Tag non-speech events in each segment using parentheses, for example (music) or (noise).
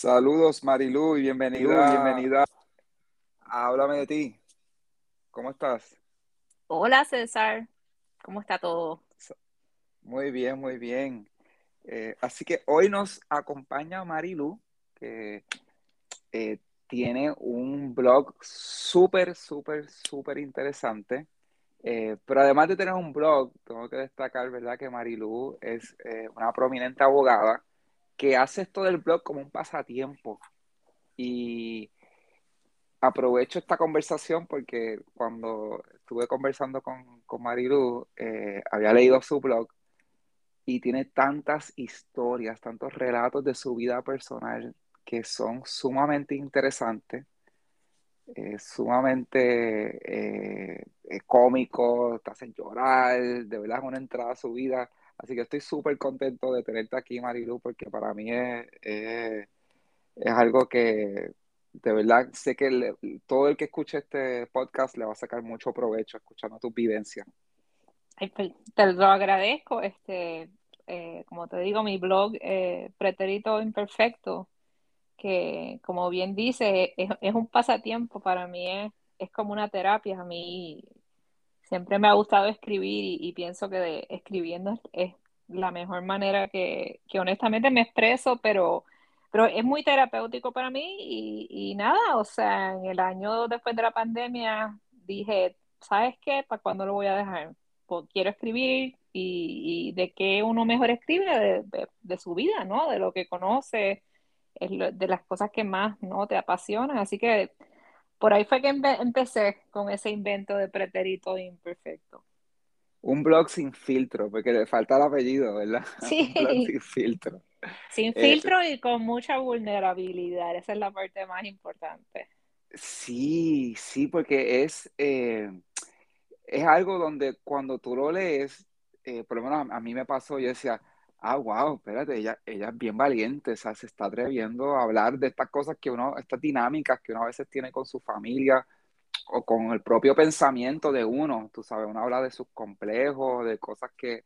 Saludos Marilu y bienvenida, bienvenida. Háblame de ti. ¿Cómo estás? Hola César, ¿cómo está todo? Muy bien, muy bien. Eh, así que hoy nos acompaña Marilu, que eh, tiene un blog súper, súper, súper interesante. Eh, pero además de tener un blog, tengo que destacar, ¿verdad?, que Marilu es una prominente abogada que hace esto del blog como un pasatiempo. Y aprovecho esta conversación porque cuando estuve conversando con, con Marilu, eh, había leído su blog y tiene tantas historias, tantos relatos de su vida personal que son sumamente interesantes, eh, sumamente eh, cómicos, te hacen llorar, de verdad es una entrada a su vida Así que estoy súper contento de tenerte aquí, Marilu, porque para mí es, es, algo que de verdad sé que todo el que escuche este podcast le va a sacar mucho provecho escuchando tus vivencias. Pues, te lo agradezco. Este, eh, como te digo, mi blog eh, Pretérito Imperfecto, que como bien dice, es, un pasatiempo para mí, es, es como una terapia. A mí siempre me ha gustado escribir y, pienso que escribiendo es la mejor manera que, honestamente me expreso, pero, pero es muy terapéutico para mí y, nada, o sea, en el año después de la pandemia dije, ¿sabes qué? ¿Para cuándo lo voy a dejar? Pues quiero escribir y, de qué uno mejor escribe, de, su vida, ¿no? De lo que conoce, de las cosas que más no te apasionan. Así que por ahí fue que empecé con ese invento de pretérito imperfecto. Un blog sin filtro, porque le falta el apellido, ¿verdad? Sí. (laughs) Un blog sin filtro. Sin eh, filtro y con mucha vulnerabilidad, esa es la parte más importante. Sí, sí, porque es, eh, es algo donde cuando tú lo lees, eh, por lo menos a, mí me pasó, yo decía, ah, wow, espérate, ella, ella es bien valiente, o sea, se está atreviendo a hablar de estas cosas que uno, estas dinámicas que uno a veces tiene con su familia o con el propio pensamiento de uno, tú sabes, uno habla de sus complejos, de cosas que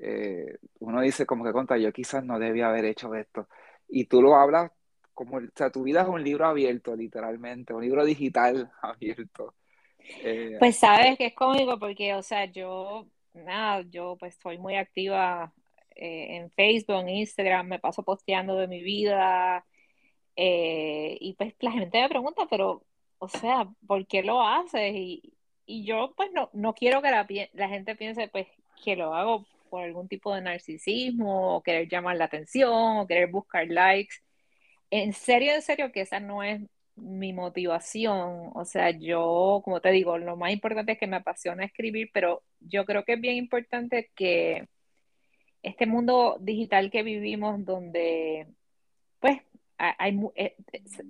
eh, uno dice como que contra, yo quizás no debía haber hecho esto. Y tú lo hablas como, o sea, tu vida es un libro abierto, literalmente, un libro digital (laughs) abierto. Eh, pues sabes que es cómico porque, o sea, yo, nada, yo pues estoy muy activa eh, en Facebook, en Instagram, me paso posteando de mi vida. Eh, y pues la gente me pregunta, pero, o sea, ¿por qué lo haces? Y, yo pues no, no quiero que la, la, gente piense pues que lo hago por algún tipo de narcisismo o querer llamar la atención o querer buscar likes. En serio, en serio que esa no es mi motivación. O sea, yo, como te digo, lo más importante es que me apasiona escribir, pero yo creo que es bien importante que este mundo digital que vivimos donde pues hay, eh,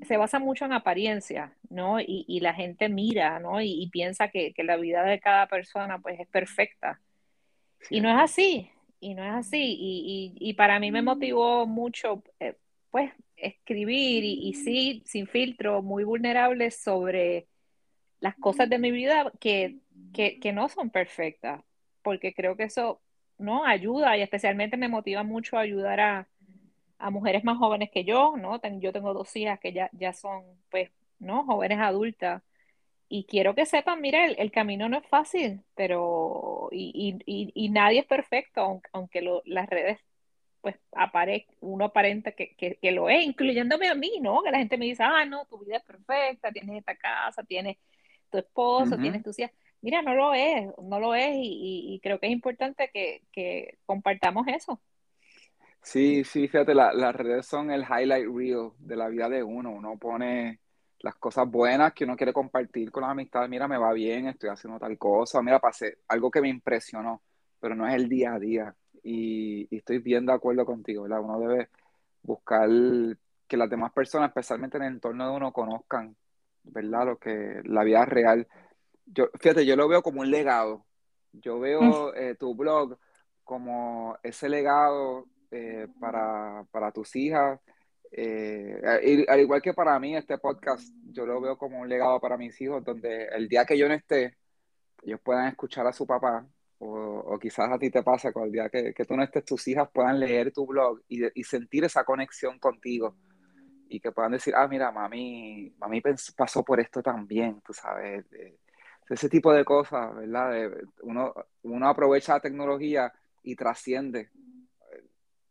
se basa mucho en apariencia, ¿no? Y, la gente mira, ¿no? Y, piensa que, la vida de cada persona pues es perfecta. Y no es así, y no es así. Y, para mí me motivó mucho, eh, pues, escribir y, sí, sin filtro, muy vulnerable sobre las cosas de mi vida que, que no son perfectas, porque creo que eso ¿no? Ayuda y especialmente me motiva mucho a ayudar a, mujeres más jóvenes que yo, ¿no? Yo tengo dos hijas que ya, ya son, pues, ¿no? Jóvenes adultas. Y quiero que sepan, mira, el, camino no es fácil, pero, y, nadie es perfecto, aunque, las redes, pues, apare, uno aparenta que, que, lo es, incluyéndome a mí, ¿no? Que la gente me dice, ah, no, tu vida es perfecta, tienes esta casa, tienes tu esposo, tienes tus hijas mira, no lo es, no lo es y, creo que es importante que, compartamos eso. Sí, sí, fíjate, las redes son el highlight reel de la vida de uno. Uno pone las cosas buenas que uno quiere compartir con las amistades. Mira, me va bien, estoy haciendo tal cosa. Mira, pasé algo que me impresionó, pero no es el día a día. Y, y estoy bien de acuerdo contigo, ¿verdad? Uno debe buscar que las demás personas, especialmente en el entorno de uno, conozcan, ¿verdad? Lo que la vida real yo, fíjate, yo lo veo como un legado. Yo veo mm. eh, tu blog como ese legado eh, para, tus hijas. Eh, al igual que para mí, este podcast, yo lo veo como un legado para mis hijos, donde el día que yo no esté, ellos puedan escuchar a su papá, o, quizás a ti te pasa, con el día que, tú no estés, tus hijas puedan leer tu blog y, y sentir esa conexión contigo y que puedan decir, ah, mira, mami, mami pasó por esto también, tú sabes. Ese tipo de cosas, ¿verdad? uno, uno aprovecha la tecnología y trasciende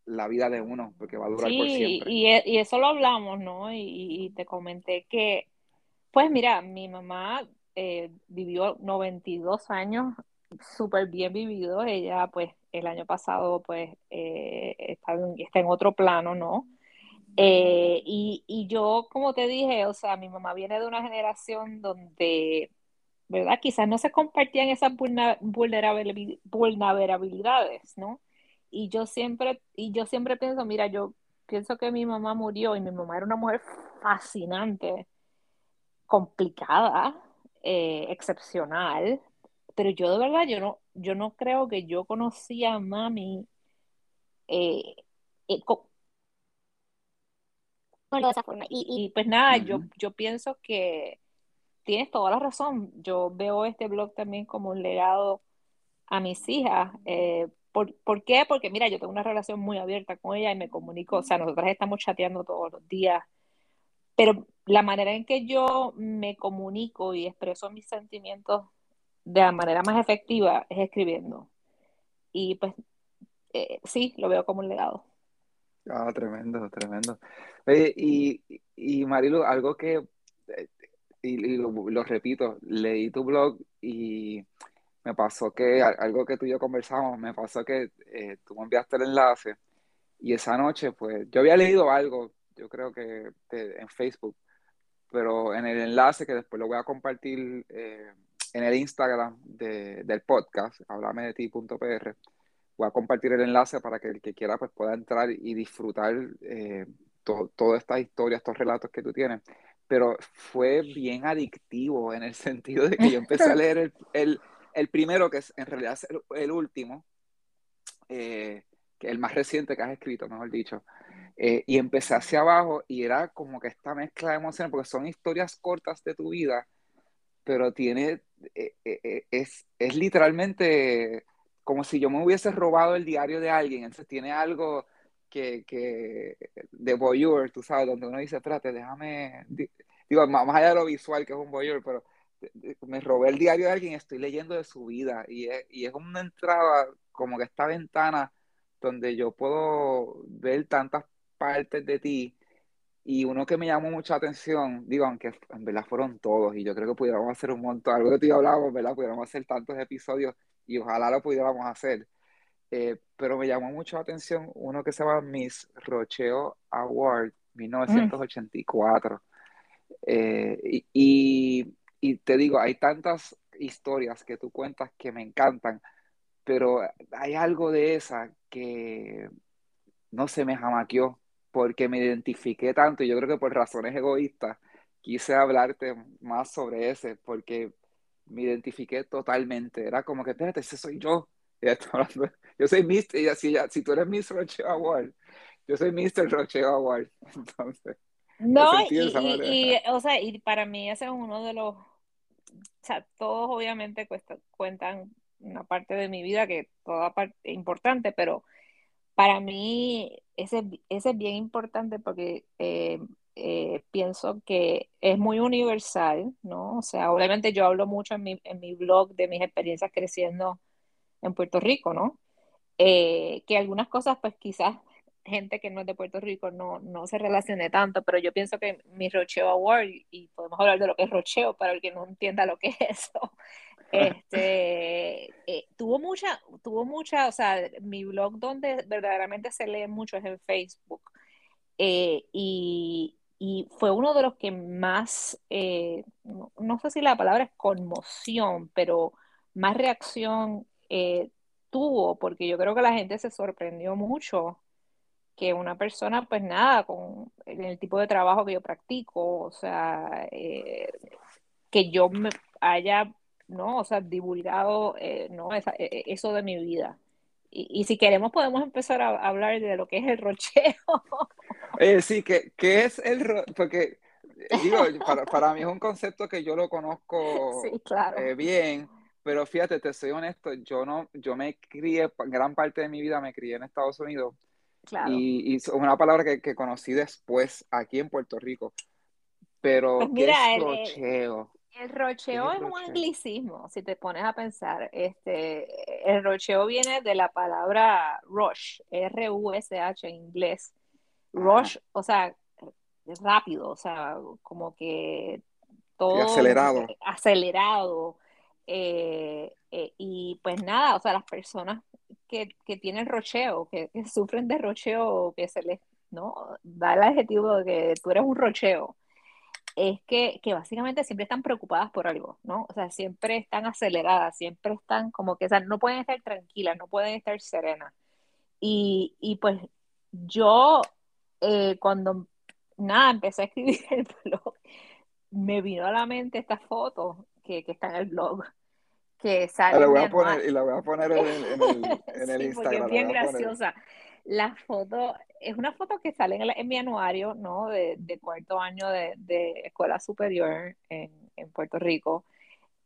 la vida de uno, porque va a durar por siempre. Y, e, y eso lo hablamos, ¿no? Y, te comenté que, pues mira, mi mamá eh, vivió 92 años, súper bien vivido. Ella, pues, el año pasado, pues, eh, está, en, está, en, otro plano, ¿no? Eh, y, y yo, como te dije, o sea, mi mamá viene de una generación donde, ¿verdad? Quizás no se compartían esas vulnerabilidades, ¿no? Y yo siempre, y yo siempre pienso, mira, yo pienso que mi mamá murió y mi mamá era una mujer fascinante, complicada, eh, excepcional, pero yo de verdad, yo no, yo no creo que yo conocía a mami eh, eh, de esa forma. Y, pues nada, yo, yo pienso que tienes toda la razón. Yo veo este blog también como un legado a mis hijas, eh, ¿Por, qué? Porque mira, yo tengo una relación muy abierta con ella y me comunico, o sea, nosotras estamos chateando todos los días, pero la manera en que yo me comunico y expreso mis sentimientos de la manera más efectiva es escribiendo. Y pues eh, sí, lo veo como un legado. Ah, tremendo, tremendo. y, y Marilu, algo que, eh, y, lo repito, leí tu blog y me pasó que algo que tú y yo conversamos, me pasó que eh, tú me enviaste el enlace y esa noche, pues yo había leído algo, yo creo que en Facebook, pero en el enlace que después lo voy a compartir eh, en el Instagram del podcast, háblame de ti.pr, voy a compartir el enlace para que el que quiera pues pueda entrar y disfrutar eh, toda esta historia, estos relatos que tú tienes. Pero fue bien adictivo en el (laughs) sentido de que yo empecé a (laughs) leer el el primero, que es en realidad es el, último, eh, que el más reciente que has escrito, mejor dicho. Eh, y empecé hacia abajo y era como que esta mezcla de emociones, porque son historias cortas de tu vida, pero tiene, eh, es, es literalmente como si yo me hubiese robado el diario de alguien, entonces tiene algo que, que de voyeur, tú sabes, donde uno dice, espérate, déjame, digo, más allá de lo visual que es un voyeur, pero me robé el diario de alguien estoy leyendo de su vida. Y es, y es una entrada, como que esta ventana donde yo puedo ver tantas partes de ti. Y uno que me llamó mucha atención, digo, aunque en verdad fueron todos, y yo creo que pudiéramos hacer un montón, algo que tú y hablábamos, ¿verdad? Pudiéramos hacer tantos episodios y ojalá lo pudiéramos hacer. Eh, pero me llamó mucho la atención uno que se llama Miss Rocheo Award 1984. Mm. Eh, y, y te digo, hay tantas historias que tú cuentas que me encantan, pero hay algo de esa que no se me jamaqueó porque me identifiqué tanto y yo creo que por razones egoístas quise hablarte más sobre ese porque me identifiqué totalmente. Era como que, espérate, ese soy yo. (laughs) yo soy Mr. Si, si tú eres Mr. Roche Award, yo soy Mr. Roche Award. (laughs) Entonces, no, y, o sea, y para mí ese es uno de los, o sea, todos obviamente cuentan una parte de mi vida que toda parte es importante, pero para mí ese, ese es bien importante porque eh, eh, pienso que es muy universal, ¿no? O sea, obviamente yo hablo mucho en mi, en mi blog de mis experiencias creciendo en Puerto Rico, ¿no? Eh, que algunas cosas pues quizás gente que no es de Puerto Rico no, no se relacione tanto, pero yo pienso que mi Rocheo Award, y podemos hablar de lo que es Rocheo para el que no entienda lo que es eso, (laughs) este, eh, tuvo mucha, tuvo mucha, o sea, mi blog donde verdaderamente se lee mucho es en Facebook, eh, y, y, fue uno de los que más, eh, no, no, sé si la palabra es conmoción, pero más reacción tuvo, porque yo creo que la gente se sorprendió mucho que una persona, pues nada, con el tipo de trabajo que yo practico, o sea, eh, que yo me haya, ¿no? O sea, divulgado, eh, ¿no? E, e, eso de mi vida. Y, si queremos podemos empezar a, hablar de lo que es el rocheo. (laughs) Eh, sí, que, es el rocheo, porque digo, (laughs) para, mí es un concepto que yo lo conozco bien, pero fíjate, te soy honesto, yo no, yo me crié, gran parte de mi vida me crié en Estados Unidos Y, y, es una palabra que, que, conocí después aquí en Puerto Rico. Pero, pues mira, ¿qué es rocheo? El, rocheo es, un anglicismo, si te pones a pensar. Este, el rocheo viene de la palabra rush, R-U-S-H en inglés. Rush, o sea, rápido, o sea, como que todo acelerado. acelerado. Eh, eh, y pues nada, o sea, las personas que, que tienen rocheo, que, sufren de rocheo, que se les ¿no? da el adjetivo de que tú eres un rocheo, es que, que, básicamente siempre están preocupadas por algo, ¿no? O sea, siempre están aceleradas, siempre están como que, no pueden estar tranquilas, no pueden estar serenas. Y, y pues yo, eh, cuando, nada, empecé a escribir (laughs) el blog, me vino a la mente esta foto que, que está en el blog que sale. La voy a poner, y la voy a poner en el, en el, (laughs) en el Instagram. es bien graciosa. La foto es una foto que sale en, mi anuario, ¿no? De, de cuarto año de, de, escuela superior en, en Puerto Rico.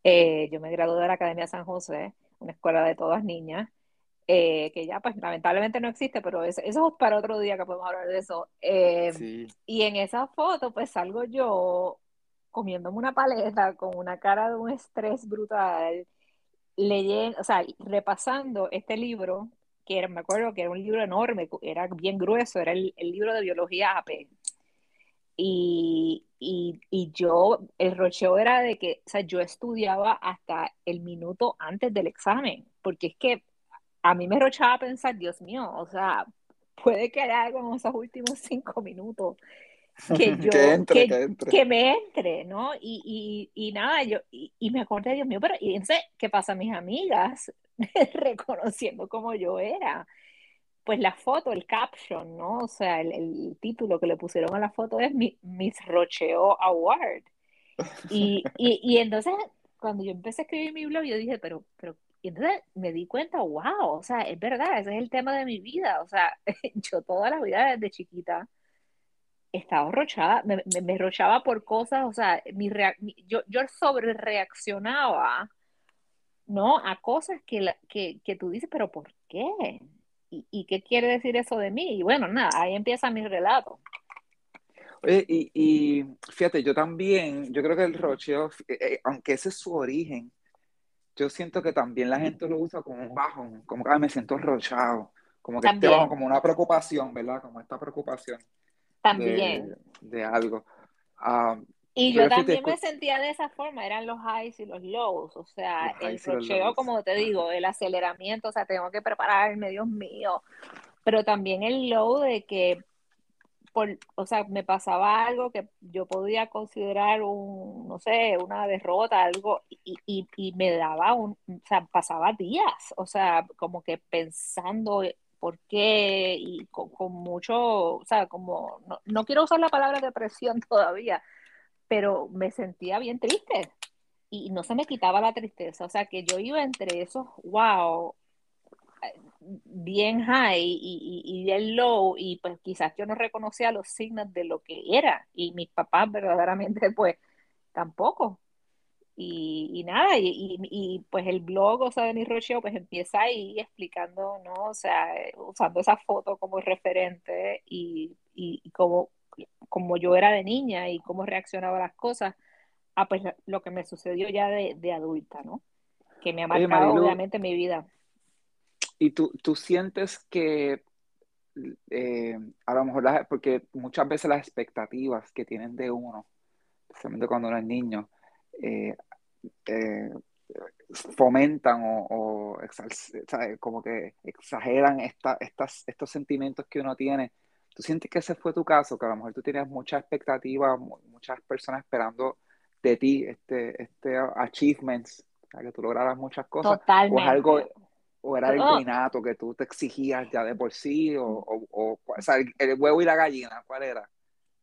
Eh, yo me gradué de la Academia San José, una escuela de todas niñas, eh, que ya pues lamentablemente no existe, pero eso, eso, es para otro día que podemos hablar de eso. Eh, sí. Y en esa foto pues salgo yo comiéndome una paleta con una cara de un estrés brutal leyendo, o sea, repasando este libro, que era, me acuerdo que era un libro enorme, era bien grueso, era el, libro de biología AP. Y, y, yo, el rocheo era de que, o sea, yo estudiaba hasta el minuto antes del examen, porque es que a mí me rochaba pensar, Dios mío, o sea, puede que haya algo en esos últimos cinco minutos (laughs) que yo, que, me entre, ¿no? Y, y, y nada, yo, y, me acordé, Dios mío, pero y entonces, ¿qué pasa mis amigas (laughs) reconociendo cómo yo era? Pues la foto, el caption, ¿no? O sea, el, título que le pusieron a la foto es Miss Rocheo Award. Y, y, entonces, cuando yo empecé a escribir mi blog, yo dije, pero, pero, y entonces me di cuenta, wow, o sea, es verdad, ese es el tema de mi vida, o sea, (laughs) yo toda la vida desde chiquita estaba rochada, me, me, rochaba por cosas, o sea, mi, yo, yo sobre reaccionaba, ¿no? A cosas que, que, que, tú dices, pero ¿por qué? ¿Y, ¿Y, qué quiere decir eso de mí? Y bueno, nada, ahí empieza mi relato. Oye, y, y fíjate, yo también, yo creo que el rocheo, eh, eh, aunque ese es su origen, yo siento que también la gente lo usa como un bajo, como que me siento rochado, como que esté bajo como una preocupación, ¿verdad? Como esta preocupación. También. De, algo. Ah, y yo también me sentía de esa forma, eran los highs y los lows, o sea, el rocheo, como te digo, el aceleramiento, o sea, tengo que prepararme, Dios mío, pero también el low de que, por, o sea, me pasaba algo que yo podía considerar un, no sé, una derrota, algo, y, y, y me daba un, o sea, pasaba días, o sea, como que pensando por qué y con, mucho, o sea, como, no, quiero usar la palabra depresión (laughs) todavía, pero me sentía bien triste y no se me quitaba la tristeza, o sea, que yo iba entre esos, wow, bien high y, y, bien low y pues quizás yo no reconocía los signos de lo que era y mis papás verdaderamente (laughs) pues tampoco y, nada, y, pues el blog, o sea, de mi rocheo, pues empieza ahí explicando, ¿no? O sea, usando esa foto como referente y, y, como, como yo era de niña y cómo reaccionaba a las cosas, a pues lo que me sucedió ya de, de adulta, ¿no? Que me ha marcado obviamente mi vida. ¿Y tú, tú sientes que eh, a lo mejor, porque muchas veces las expectativas que tienen de uno, especialmente cuando uno es niño, eh, eh, fomentan o, como que exageran esta, estas, estos sentimientos que uno tiene. ¿Tú sientes que ese fue tu caso? Que a lo mejor tú tenías muchas expectativas, muchas personas esperando de ti este, este achievements, que tú lograras muchas cosas. Totalmente. O, algo, o era algo innato que tú te exigías ya de por sí, o, o, o sea, el, huevo y la gallina, ¿cuál era?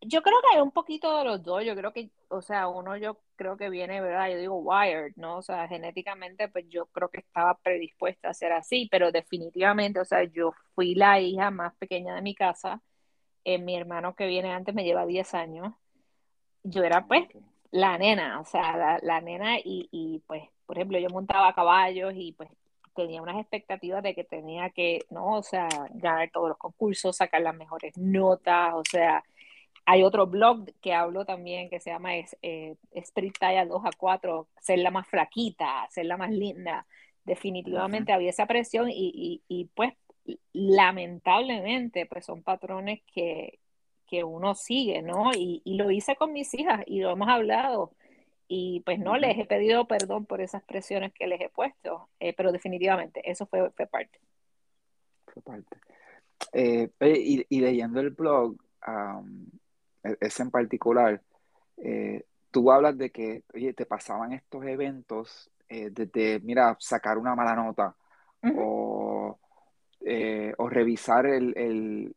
Yo creo que hay un poquito de los dos. Yo creo que, o sea, uno yo creo que viene, ¿verdad? Yo digo wired, ¿no? O sea, genéticamente, pues yo creo que estaba predispuesta a ser así, pero definitivamente, o sea, yo fui la hija más pequeña de mi casa. Eh, mi hermano que viene antes me lleva 10 años. Yo era, pues, la nena, o sea, la, la nena y, y, pues, por ejemplo, yo montaba caballos y pues tenía unas expectativas de que tenía que, ¿no? O sea, ganar todos los concursos, sacar las mejores notas, o sea, hay otro blog que hablo también que se llama eh, Spirit Talla 2 a 4, ser la más flaquita, ser la más linda. Definitivamente había esa presión y, y, pues lamentablemente pues son patrones que, que uno sigue, ¿no? Y, y, lo hice con mis hijas y lo hemos hablado. Y pues no, les he pedido perdón por esas presiones que les he puesto, eh, pero definitivamente eso fue, fue parte. Fue parte. Eh, y, y, leyendo el blog, ese en particular, eh, tú hablas de que, oye, te pasaban estos eventos desde, mira, sacar una mala nota o eh, o revisar el,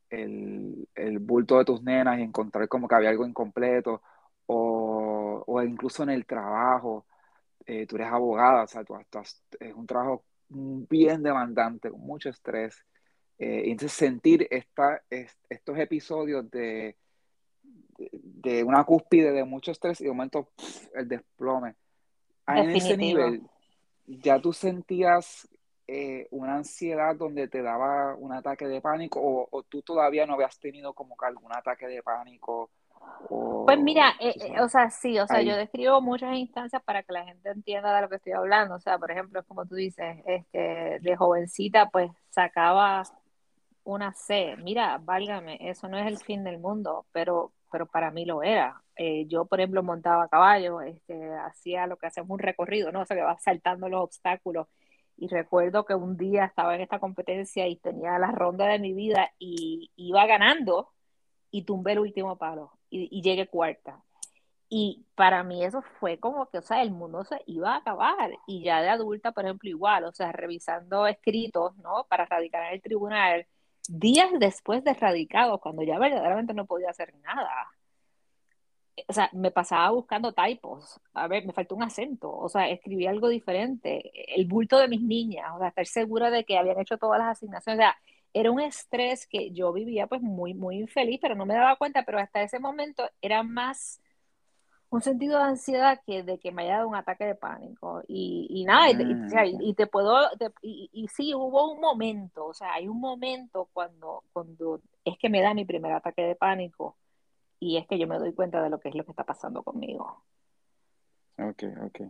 bulto de tus nenas y encontrar como que había algo incompleto, o, incluso en el trabajo, eh, tú eres abogada, o sea, tú, es un trabajo bien demandante, con mucho estrés. Eh, y entonces sentir esta, estos episodios de, de, una cúspide de mucho estrés y de momento el desplome. En ese nivel, ya tú sentías eh, una ansiedad donde te daba un ataque de pánico o, tú todavía no habías tenido como que algún ataque de pánico? pues mira, eh, eh, o sea, sí, o sea, yo describo muchas instancias para que la gente entienda de lo que estoy hablando. O sea, por ejemplo, como tú dices, este, de jovencita, pues sacaba una C. Mira, válgame, eso no es el fin del mundo, pero, pero para mí lo era. yo, por ejemplo, montaba caballo, este, hacía lo que hacemos un recorrido, ¿no? O sea, que va saltando los obstáculos y recuerdo que un día estaba en esta competencia y tenía la ronda de mi vida y iba ganando y tumbé el último palo y, llegué cuarta. Y para mí eso fue como que, o sea, el mundo se iba a acabar. Y ya de adulta, por ejemplo, igual, o sea, revisando escritos, ¿no? Para radicar en el tribunal, días después de radicado, cuando ya verdaderamente no podía hacer nada. O sea, me pasaba buscando typos, a ver, me faltó un acento, o sea, escribí algo diferente, el bulto de mis niñas, o sea, estar segura de que habían hecho todas las asignaciones, o sea, era un estrés que yo vivía pues muy, muy infeliz, pero no me daba cuenta, pero hasta ese momento era más un sentido de ansiedad que de que me haya dado un ataque de pánico y, y nada, y, y, te puedo, y, y, sí, hubo un momento, o sea, hay un momento cuando, cuando es que me da mi primer ataque de pánico, y es que yo me doy cuenta de lo que es lo que está pasando conmigo. Ok, ok.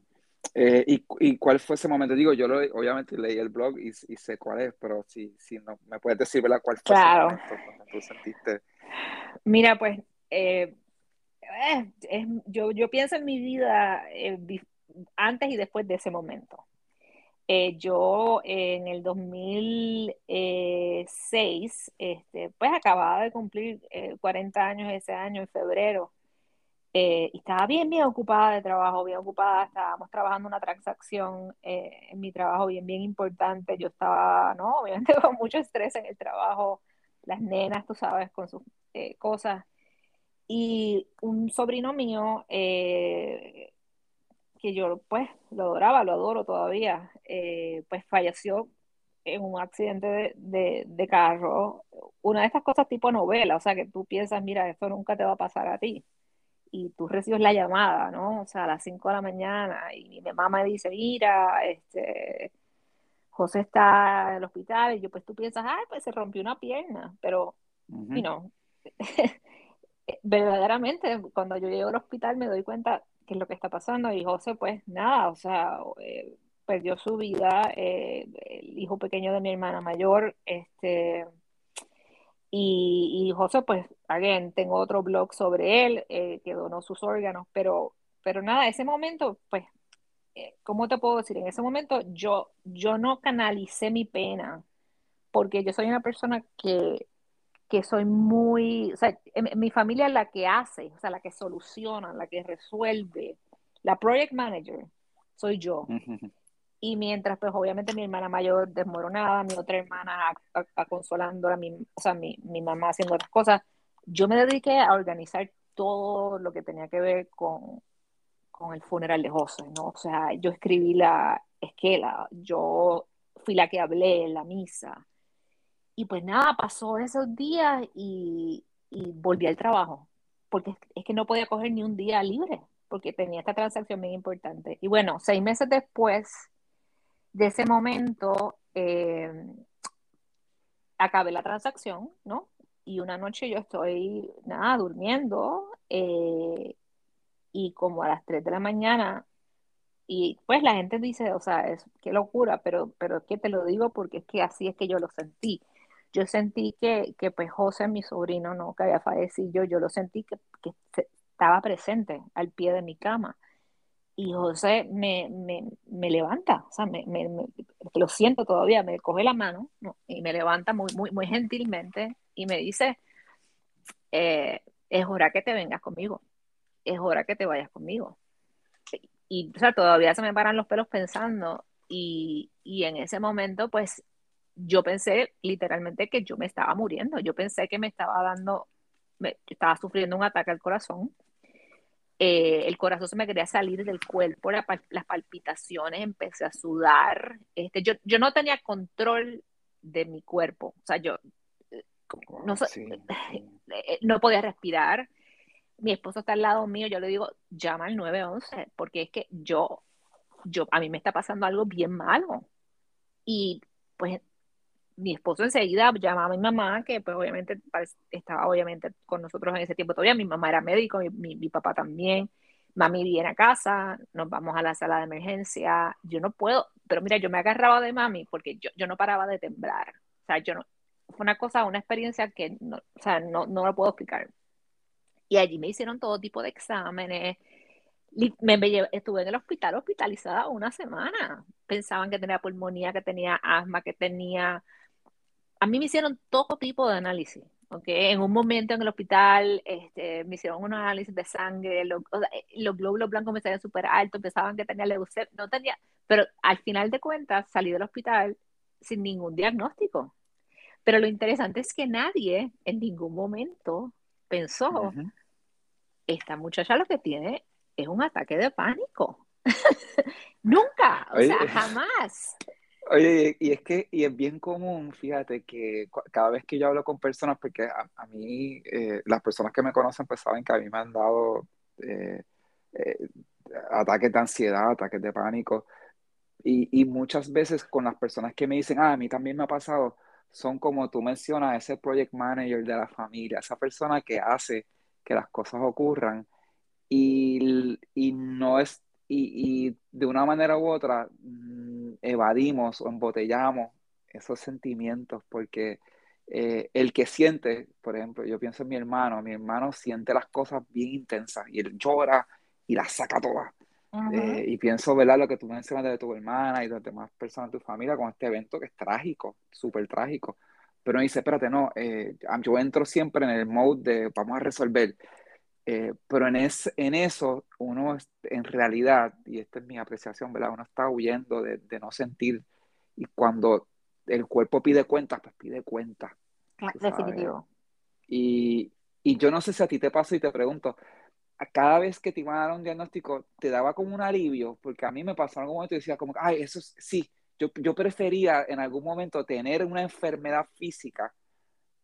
Eh, ¿y, ¿y, cuál fue ese momento? Digo, yo lo, obviamente leí el blog y, y sé cuál es, pero si, si no me puedes decir ¿verdad? cuál fue claro. ese momento cuando tú sentiste. Mira, pues eh, eh, es, yo, yo pienso en mi vida antes y después de ese momento. Eh, yo en el 2006, este, pues acababa de cumplir 40 eh, años ese año, en febrero, eh, y estaba bien, bien ocupada de trabajo, bien ocupada, estábamos trabajando una transacción en mi trabajo bien, bien importante, yo estaba, ¿no? (laughs) Obviamente con mucho estrés en el trabajo, las nenas, tú sabes, con sus cosas. Y un sobrino mío, que yo pues lo adoraba, lo adoro todavía, eh, pues falleció en un accidente de, carro, una de estas cosas tipo novela, o sea, que tú piensas, mira, esto nunca te va a pasar a ti. Y tú recibes la llamada, ¿no? O sea, a las 5 de la mañana y mi mamá me dice, mira, este, José está en el hospital y yo pues tú piensas, ay, pues se rompió una pierna, pero, y no, (laughs) verdaderamente cuando yo llego al hospital me doy cuenta qué es lo que está pasando. Y José, pues nada, o sea, eh, perdió su vida, eh, el hijo pequeño de mi hermana mayor, este, y, José, pues, again, tengo otro blog sobre él, eh, que donó sus órganos, pero, pero nada, ese momento, pues, ¿cómo te puedo decir? En ese momento yo, yo no canalicé mi pena, porque yo soy una persona que que soy muy, o sea, mi familia es la que hace, o sea, la que soluciona, la que resuelve, la project manager, soy yo. Y mientras, pues obviamente mi hermana mayor desmoronada, mi otra hermana a, consolando a mi, o sea, mi, mi, mamá haciendo otras cosas, yo me dediqué a organizar todo lo que tenía que ver con, con el funeral de José, ¿no? O sea, yo escribí la esquela, yo fui la que hablé en la misa, y pues nada, pasó esos días y, volví al trabajo, porque es que no podía coger ni un día libre, porque tenía esta transacción bien importante. Y bueno, seis meses después de ese momento, eh, acabé la transacción, ¿no? Y una noche yo estoy, nada, durmiendo, eh, y como a las 3 de la mañana, y pues la gente dice, o sea, es, qué locura, pero, pero es que te lo digo porque es que así es que yo lo sentí. Yo sentí que, que pues José, mi sobrino, ¿no? Que había fallecido, yo lo sentí que, que estaba presente al pie de mi cama y José me, me, me, levanta, o sea, me, lo siento todavía, me coge la mano y me levanta muy, muy, muy gentilmente y me dice, eh, es hora que te vengas conmigo, es hora que te vayas conmigo. Y, o sea, todavía se me paran los pelos pensando y, y en ese momento, pues, yo pensé literalmente que yo me estaba muriendo, yo pensé que me estaba dando, me, estaba sufriendo un ataque al corazón eh, el corazón se me quería salir del cuerpo, las palpitaciones, empecé a sudar. Este, yo, yo no tenía control de mi cuerpo, o sea, yo eh, no, eh, no podía respirar. Mi esposo está al lado mío, yo le digo, llama al 911, porque es que yo, yo, a mí me está pasando algo bien malo. Y pues mi esposo enseguida llamaba a mi mamá, que pues obviamente estaba obviamente con nosotros en ese tiempo todavía, mi mamá era médico, mi, mi, papá también, mami viene a casa, nos vamos a la sala de emergencia, yo no puedo, pero mira, yo me agarraba de mami porque yo, yo no paraba de temblar, o sea, yo no, fue una cosa, una experiencia que no, o sea, no, no lo puedo explicar. Y allí me hicieron todo tipo de exámenes, me, estuve en el hospital hospitalizada una semana. Pensaban que tenía pulmonía, que tenía asma, que tenía a mí me hicieron todo tipo de análisis. Okay. En un momento en el hospital este, me hicieron un análisis de sangre, los, glóbulos blancos me salían súper altos, pensaban que tenía leucemia, no tenía, pero al final de cuentas salí del hospital sin ningún diagnóstico. Pero lo interesante es que nadie en ningún momento pensó, esta muchacha lo que tiene es un ataque de pánico. (laughs) Nunca, o sea, jamás. Oye, y es que, y es bien común, fíjate, que cada vez que yo hablo con personas, porque a, mí, eh, las personas que me conocen, pues saben que a mí me han dado eh, eh, ataques de ansiedad, ataques de pánico, y, y, muchas veces con las personas que me dicen, ah, a mí también me ha pasado, son como tú mencionas, ese project manager de la familia, esa persona que hace que las cosas ocurran, y, y no es y, de una manera u otra mm, evadimos o embotellamos esos sentimientos porque eh, el que siente, por ejemplo, yo pienso en mi hermano, mi hermano siente las cosas bien intensas y él llora y las saca todas. Eh, y pienso, ¿verdad? Lo que tú mencionas de tu hermana y de las demás personas de tu familia con este evento que es trágico, súper trágico. Pero me dice, espérate, no, eh, yo entro siempre en el mode de vamos a resolver. Eh, pero en, es, en eso uno en realidad, y esta es mi apreciación, ¿verdad? Uno está huyendo de, de no sentir y cuando el cuerpo pide cuentas, pues pide cuentas. Definitivo. Y, y, yo no sé si a ti te pasa y te pregunto, cada vez que te iban a dar un diagnóstico, te daba como un alivio, porque a mí me pasó en algún momento y decía como, ay, eso sí, yo, yo prefería en algún momento tener una enfermedad física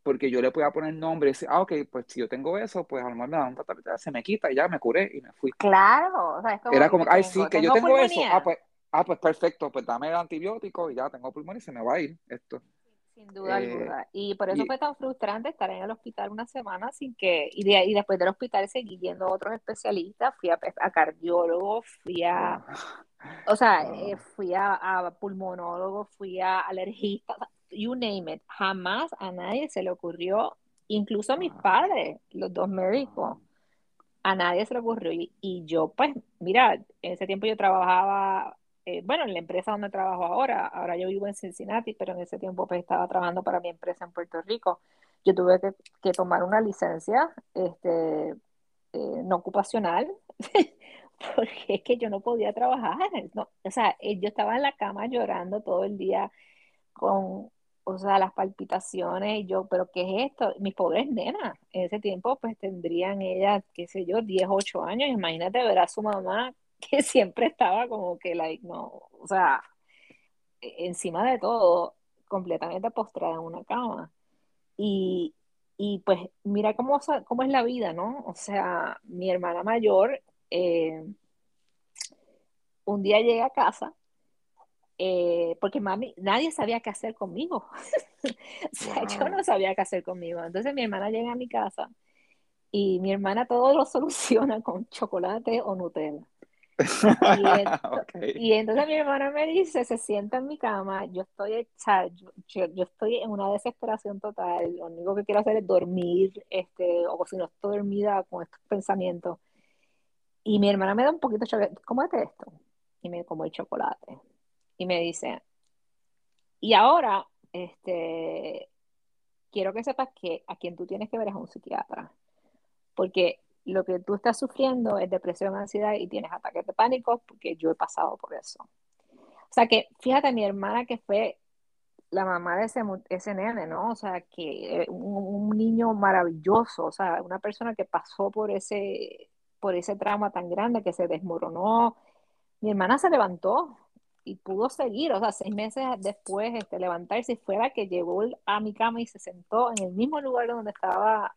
porque yo le podía poner nombre y decir, ah, ok, pues si yo tengo eso, pues a lo mejor me da un se me quita y ya me curé y me fui. Claro, o sea, es como Era como, ay, sí, que yo tengo eso, ah pues, ah, pues perfecto, pues dame el antibiótico y ya tengo pulmón y se me va a ir esto. Sin duda eh, alguna. Y por eso fue tan frustrante estar en el hospital una semana sin que, y, de, y después del hospital seguí yendo a otros especialistas, fui a, a cardiólogo, fui a, o sea, eh, fui a, a, pulmonólogo, fui a alergista, you name it, jamás a nadie se le ocurrió, incluso a mis padres, los dos médicos, a nadie se le ocurrió. Y, yo, pues, mira, en ese tiempo yo trabajaba, eh, bueno, en la empresa donde trabajo ahora, ahora yo vivo en Cincinnati, pero en ese tiempo pues estaba trabajando para mi empresa en Puerto Rico. Yo tuve que, tomar una licencia este, eh, no ocupacional, (laughs) porque es que yo no podía trabajar. No, o sea, eh, yo estaba en la cama llorando todo el día con o sea, las palpitaciones, y yo, pero ¿qué es esto? Mis pobres nenas, en ese tiempo pues tendrían ellas, qué sé yo, 10, 8 años, imagínate ver a su mamá (laughs) que siempre estaba como que, like, no, o sea, e, encima de todo, completamente postrada en una cama. Y, y pues mira cómo, cómo es la vida, ¿no? O sea, mi hermana mayor eh, un día llega a casa eh, porque mami, nadie sabía qué hacer conmigo. (laughs) o sea, yo no sabía qué hacer conmigo. Entonces mi hermana llega a mi casa y mi hermana todo lo (laughs) soluciona con chocolate o Nutella. (laughs) Y, entonces mi hermana me dice, se sienta en mi cama, yo estoy, yo, yo, estoy en una desesperación total, lo único que quiero hacer es dormir, este, o si no estoy dormida con estos pensamientos. Y mi hermana me da un poquito de chocolate, ¿cómo es esto? Y me como el chocolate. Y me dice, y ahora, este, quiero que sepas que a quien tú tienes que ver es un psiquiatra. Porque lo que tú estás sufriendo es depresión, ansiedad y tienes ataques de pánico, porque yo he pasado por eso. O sea que, fíjate, mi hermana que fue la mamá de ese, ese nene, ¿no? O sea, que un, un, niño maravilloso, o sea, una persona que pasó por ese, por ese trauma tan grande que se desmoronó. Mi hermana se levantó y pudo seguir, o sea, seis meses después este, levantarse y fuera que llegó a mi cama y se sentó en el mismo lugar donde estaba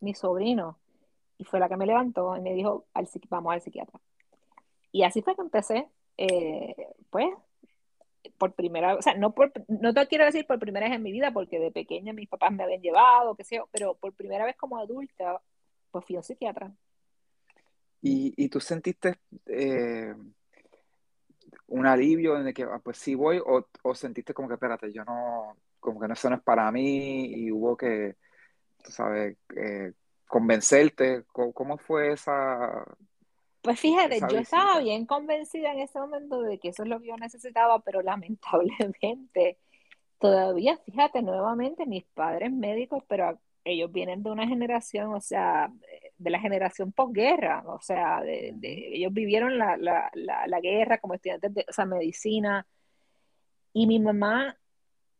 mi sobrino y fue la que me levantó y me dijo, vamos al psiquiatra. Y así fue que empecé, eh, pues, por primera vez, o sea, no, por, no te quiero decir por primera vez en mi vida, porque de pequeña mis papás me habían llevado, qué sé yo, pero por primera vez como adulta, pues fui a psiquiatra. ¿Y, y tú sentiste eh, un alivio en el que, ah, pues sí voy, o, o, sentiste como que, espérate, yo no, como que no, eso no es para mí, y hubo que, tú sabes, eh, convencerte? ¿Cómo, fue esa... Pues fíjate, yo estaba bien convencida en ese momento de que eso es lo que yo necesitaba, pero lamentablemente todavía, fíjate, nuevamente mis padres médicos, pero ellos vienen de una generación, o sea, de la generación posguerra, o sea, de, ellos vivieron la, la, la, la, guerra como estudiantes de o sea, medicina. Y mi mamá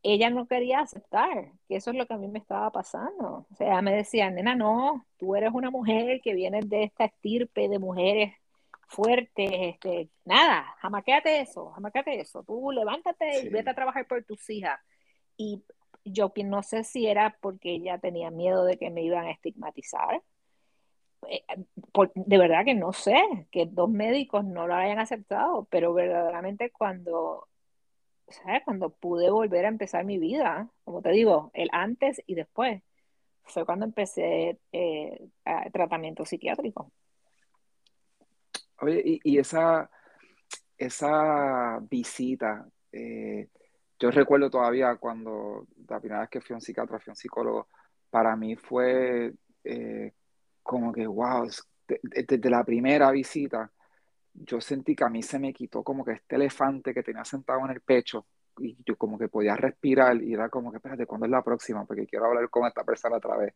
ella no quería aceptar que eso es lo que a mí me estaba pasando. O sea, me decía, nena, no, tú eres una mujer que viene de esta estirpe de mujeres fuertes, este, nada, jamaquéate eso, jamaquéate eso, tú levántate y vete a trabajar por tus hijas. Y yo no sé si era porque ella tenía miedo de que me iban a estigmatizar. Eh, de verdad que no sé, que dos médicos no lo hayan aceptado, pero verdaderamente cuando ¿sabes? Cuando pude volver a empezar mi vida, como te digo, el antes y después, fue cuando empecé eh, tratamiento psiquiátrico. Oye, y, esa, esa visita, eh, yo recuerdo todavía cuando la primera vez que fui a un psiquiatra, fui a un psicólogo, para mí fue eh, como que, wow, desde la primera visita, yo sentí que a mí se me quitó como que este elefante que tenía sentado en el pecho y yo como que podía respirar y era como que, espérate, ¿cuándo es la próxima? Porque quiero hablar con esta persona otra vez.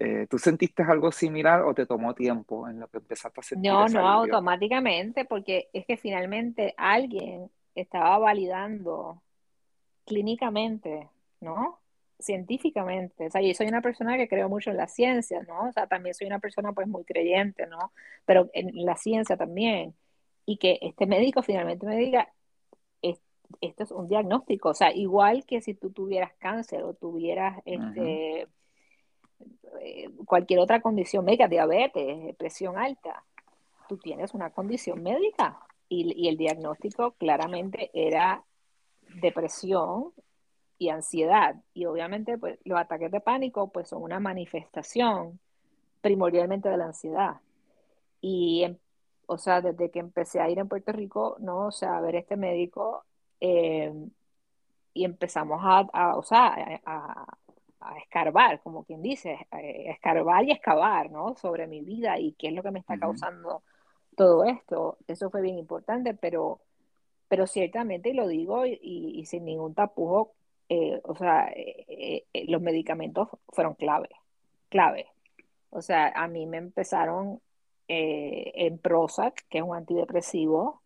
Eh, ¿Tú sentiste algo similar o te tomó tiempo en lo que empezaste a sentir? No, no, automáticamente, porque es que finalmente alguien estaba validando clínicamente, ¿no? Científicamente, o sea, yo soy una persona que creo mucho en la ciencia, ¿no? O sea, también soy una persona pues muy creyente, ¿no? Pero en la ciencia también. Y que este médico finalmente me diga, esto es un diagnóstico, o sea, igual que si tú tuvieras cáncer o tuvieras este, eh, cualquier otra condición médica, diabetes, presión alta, tú tienes una condición médica y, y el diagnóstico claramente era depresión y ansiedad. Y obviamente pues, los ataques de pánico pues, son una manifestación primordialmente de la ansiedad. Y, em, o sea, desde que empecé a ir en Puerto Rico, ¿no? O sea, a ver este médico em, y empezamos a, o sea, a, escarbar, como quien dice, a escarbar y excavar, ¿no? Sobre mi vida y qué es lo que me está causando todo esto. Eso fue bien importante, pero, pero ciertamente, y lo digo y, y sin ningún tapujo, eh, o sea, eh, eh, los medicamentos fueron clave, clave. O sea, a mí me empezaron en Prozac, que es un antidepresivo,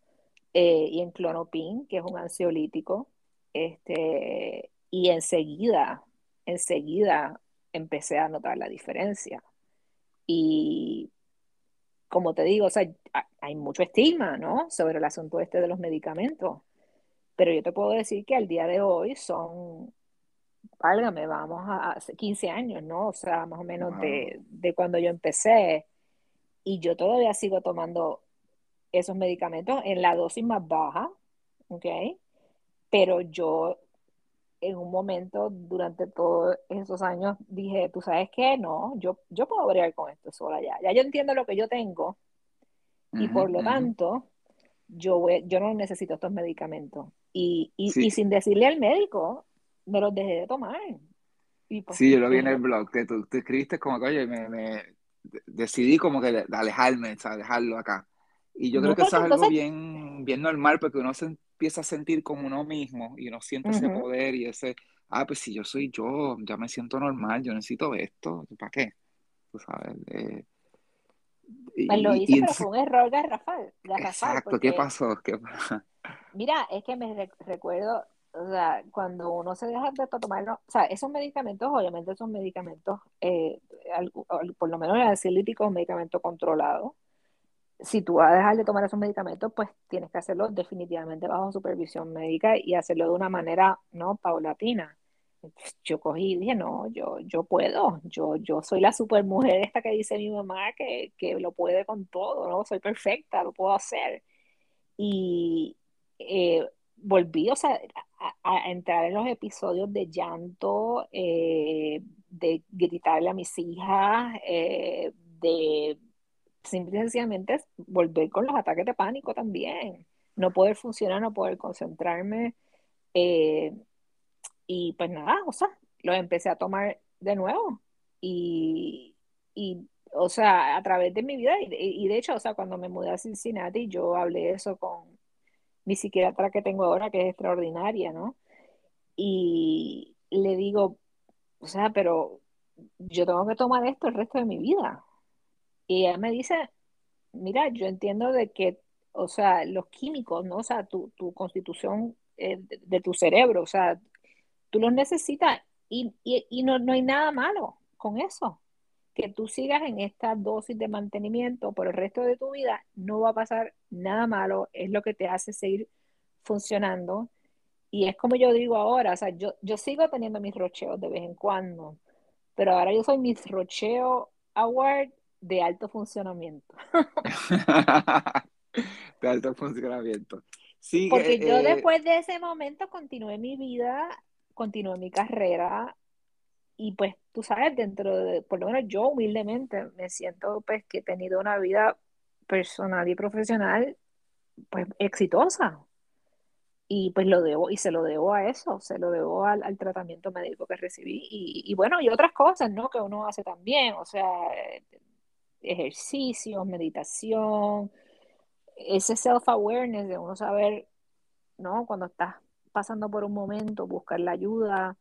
y en Clonopin, que es un ansiolítico, este, y enseguida, enseguida empecé a notar la diferencia. Y como te digo, o sea, hay mucho estigma, ¿no? Sobre el asunto este de los medicamentos. Pero yo te puedo decir que al día de hoy son, válgame, vamos a, 15 años, ¿no? O sea, más o menos de, de cuando yo empecé. Y yo todavía sigo tomando esos medicamentos en la dosis más baja, ¿ok? pero yo en un momento durante todos esos años dije, tú sabes qué, no, yo, yo puedo bregar con esto sola ya, ya yo entiendo lo que yo tengo y por lo tanto yo, yo no necesito estos medicamentos. Y, y, sin decirle al médico, me los dejé de tomar. Pues, sí, yo lo vi en el blog, que tú, escribiste como que, oye, me, me decidí como que de, alejarme, o sea, dejarlo acá. Y yo creo que eso es algo bien, bien normal porque uno se empieza a sentir como uno mismo y uno siente ese poder y ese, ah, pues si yo soy yo, ya me siento normal, yo necesito esto, ¿para qué? Tú sabes. Eh, pues lo hice, pero fue un error garrafal. exacto, ¿qué pasó? ¿Qué... Mira, es que me recuerdo, cuando uno se deja de tomarlo, o sea, esos medicamentos, obviamente son medicamentos, eh, por lo menos el ansiolítico es un medicamento controlado. Si tú vas a dejar de tomar esos medicamentos, pues tienes que hacerlo definitivamente bajo supervisión médica y hacerlo de una manera no paulatina. Yo cogí y dije, no, yo, yo puedo, yo, yo soy la supermujer esta que dice mi mamá que, que lo puede con todo, ¿no? Soy perfecta, lo puedo hacer. Y eh, volví, o sea, a, entrar en los episodios de llanto, eh, de gritarle a mis hijas, eh, de simple y sencillamente volver con los ataques de pánico también. No poder funcionar, no poder concentrarme. Eh, y pues nada, o sea, lo empecé a tomar de nuevo. Y, y o sea, a través de mi vida, y, y, de hecho, o sea, cuando me mudé a Cincinnati, yo hablé eso con mi psiquiatra que tengo ahora, que es extraordinaria, ¿no? Y le digo, o sea, pero yo tengo que tomar esto el resto de mi vida. Y ella me dice, mira, yo entiendo de que, o sea, los químicos, ¿no? O sea, tu, constitución eh, de, tu cerebro, o sea, tú los necesitas y, no, no hay nada malo con eso. Que tú sigas en esta dosis de mantenimiento por el resto de tu vida, no va a pasar nada malo, es lo que te hace seguir funcionando y es como yo digo ahora, o sea, yo, yo sigo teniendo mis rocheos de vez en cuando, pero ahora yo soy mis rocheo award de alto funcionamiento. (laughs) (laughs) de alto funcionamiento. Sí, Porque yo eh, después de ese momento continué mi vida, continué mi carrera y pues tú sabes, dentro de, por lo menos yo humildemente me siento pues que he tenido una vida personal y profesional pues exitosa y pues lo debo, y se lo debo a eso, se lo debo al, al tratamiento médico que recibí y, y, bueno, y otras cosas, ¿no? Que uno hace también, o sea, ejercicios, meditación, ese self-awareness de uno saber, ¿no? Cuando estás pasando por un momento, buscar la ayuda,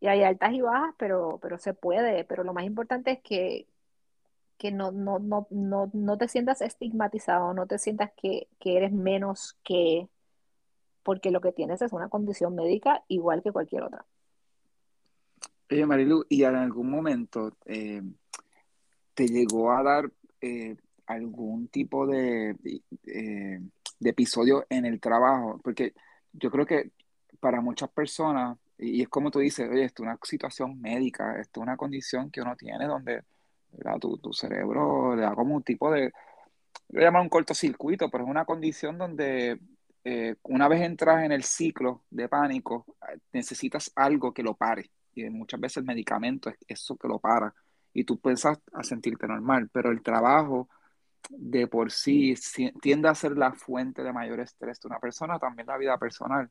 y hay altas y bajas, pero, pero se puede, pero lo más importante es que, que no, no, no, no, no te sientas estigmatizado, no te sientas que, que eres menos que porque lo que tienes es una condición médica igual que cualquier otra. Oye, Marilu, ¿y en algún momento eh, te llegó a dar eh, algún tipo de, eh, de, episodio en el trabajo? Porque yo creo que para muchas personas, y es como tú dices, oye, esto es una situación médica, esto es una condición que uno tiene donde tu, tu, cerebro le da como un tipo de, lo llaman un cortocircuito, pero es una condición donde eh, una vez entras en el ciclo de pánico, necesitas algo que lo pare. Y muchas veces el medicamento es eso que lo para. Y tú piensas a sentirte normal, pero el trabajo de por sí tiende a ser la fuente de mayor estrés de una persona, también la vida personal.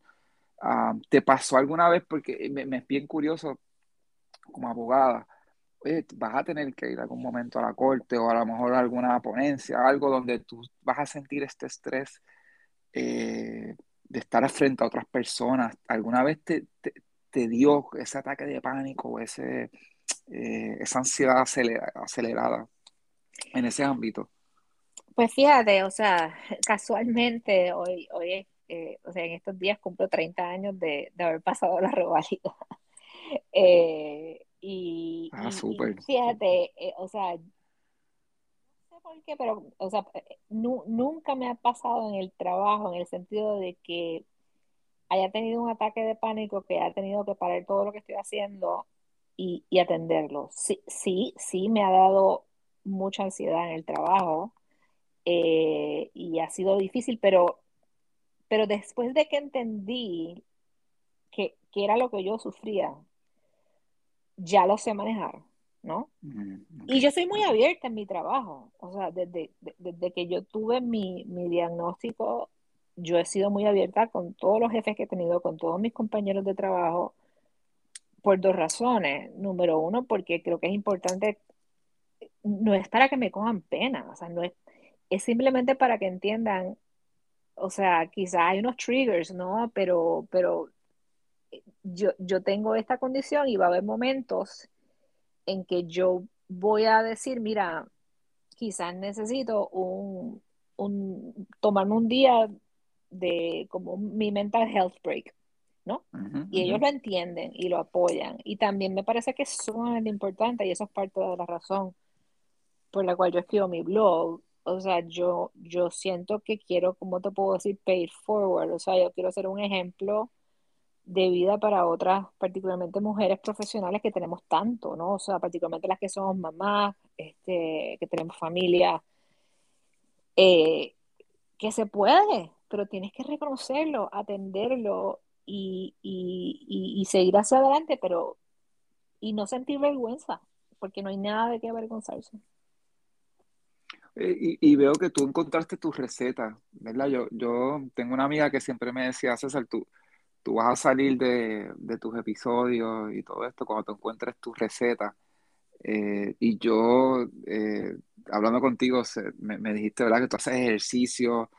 Ah, ¿Te pasó alguna vez? Porque me, me, es bien curioso como abogada. Oye, vas a tener que ir algún momento a la corte o a lo mejor a alguna ponencia, algo donde tú vas a sentir este estrés eh, de estar frente a otras personas, ¿alguna vez te, dio ese ataque de pánico, ese, eh, esa ansiedad acelerada en ese ámbito? Pues fíjate, o sea, (laughs) casualmente hoy, hoy eh, o sea, en estos días cumplo 30 años de, haber pasado la revalida. (laughs) y, ah, súper. Fíjate, o sea, por qué, pero, o sea, eh, nunca me ha pasado en el trabajo, en el sentido de que haya tenido un ataque de pánico, que haya tenido que parar todo lo que estoy haciendo y, atenderlo. Sí, sí, sí me ha dado mucha ansiedad en el trabajo eh, y ha sido difícil, pero, pero después de que entendí que, era lo que yo sufría, ya lo sé manejar, ¿no? Y yo soy muy abierta en mi trabajo, o sea, desde, desde que yo tuve mi, mi diagnóstico, yo he sido muy abierta con todos los jefes que he tenido, con todos mis compañeros de trabajo, por dos razones. Número uno, porque creo que es importante, no es para que me cojan pena, o sea, no es, es simplemente para que entiendan, o sea, quizás hay unos triggers, ¿no? Pero, pero eh, yo, yo tengo esta condición y va a haber momentos en que yo voy a decir, mira, quizás necesito un, un tomarme un día de como mi mental health break, ¿no? y ellos lo entienden y lo apoyan. Y también me parece que es sumamente importante y eso es parte de la razón por la cual yo escribo mi blog. O sea, yo, yo siento que quiero, como te puedo decir, pay forward. O sea, yo quiero ser un ejemplo de vida para otras, particularmente mujeres profesionales que tenemos tanto, ¿no? O sea, particularmente las que somos mamás, este, que tenemos familia, eh, que se puede, pero tienes que reconocerlo, atenderlo y, seguir hacia adelante, pero y no sentir vergüenza, porque no hay nada de qué avergonzarse. Y, veo que tú encontraste tu receta, ¿verdad? Yo, yo tengo una amiga que siempre me decía, César, tú, tú vas a salir de, tus episodios y todo esto cuando te encuentres tu receta. Eh, y yo, eh, hablando contigo, me, me, dijiste, ¿verdad? Que tú haces ejercicio,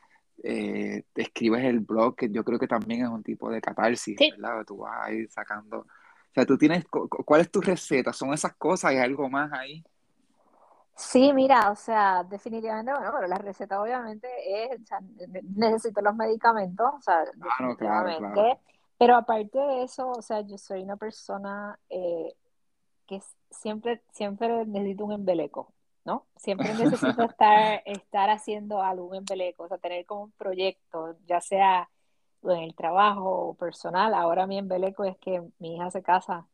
eh, escribes el blog, que yo creo que también es un tipo de catarsis, ¿verdad? Tú vas a ir sacando. O sea, tú tienes, ¿cuál es tu receta? ¿Son esas cosas? ¿Hay algo más ahí? Sí, mira, o sea, definitivamente, bueno, pero la receta obviamente es, necesito los medicamentos, o sea, claro, claro, claro. pero aparte de eso, o sea, yo soy una persona eh, que siempre, siempre necesito un embeleco, ¿no? Siempre necesito (laughs) estar, estar haciendo algún embeleco, o sea, tener como un proyecto, ya sea en el trabajo o personal. Ahora mi embeleco es que mi hija se casa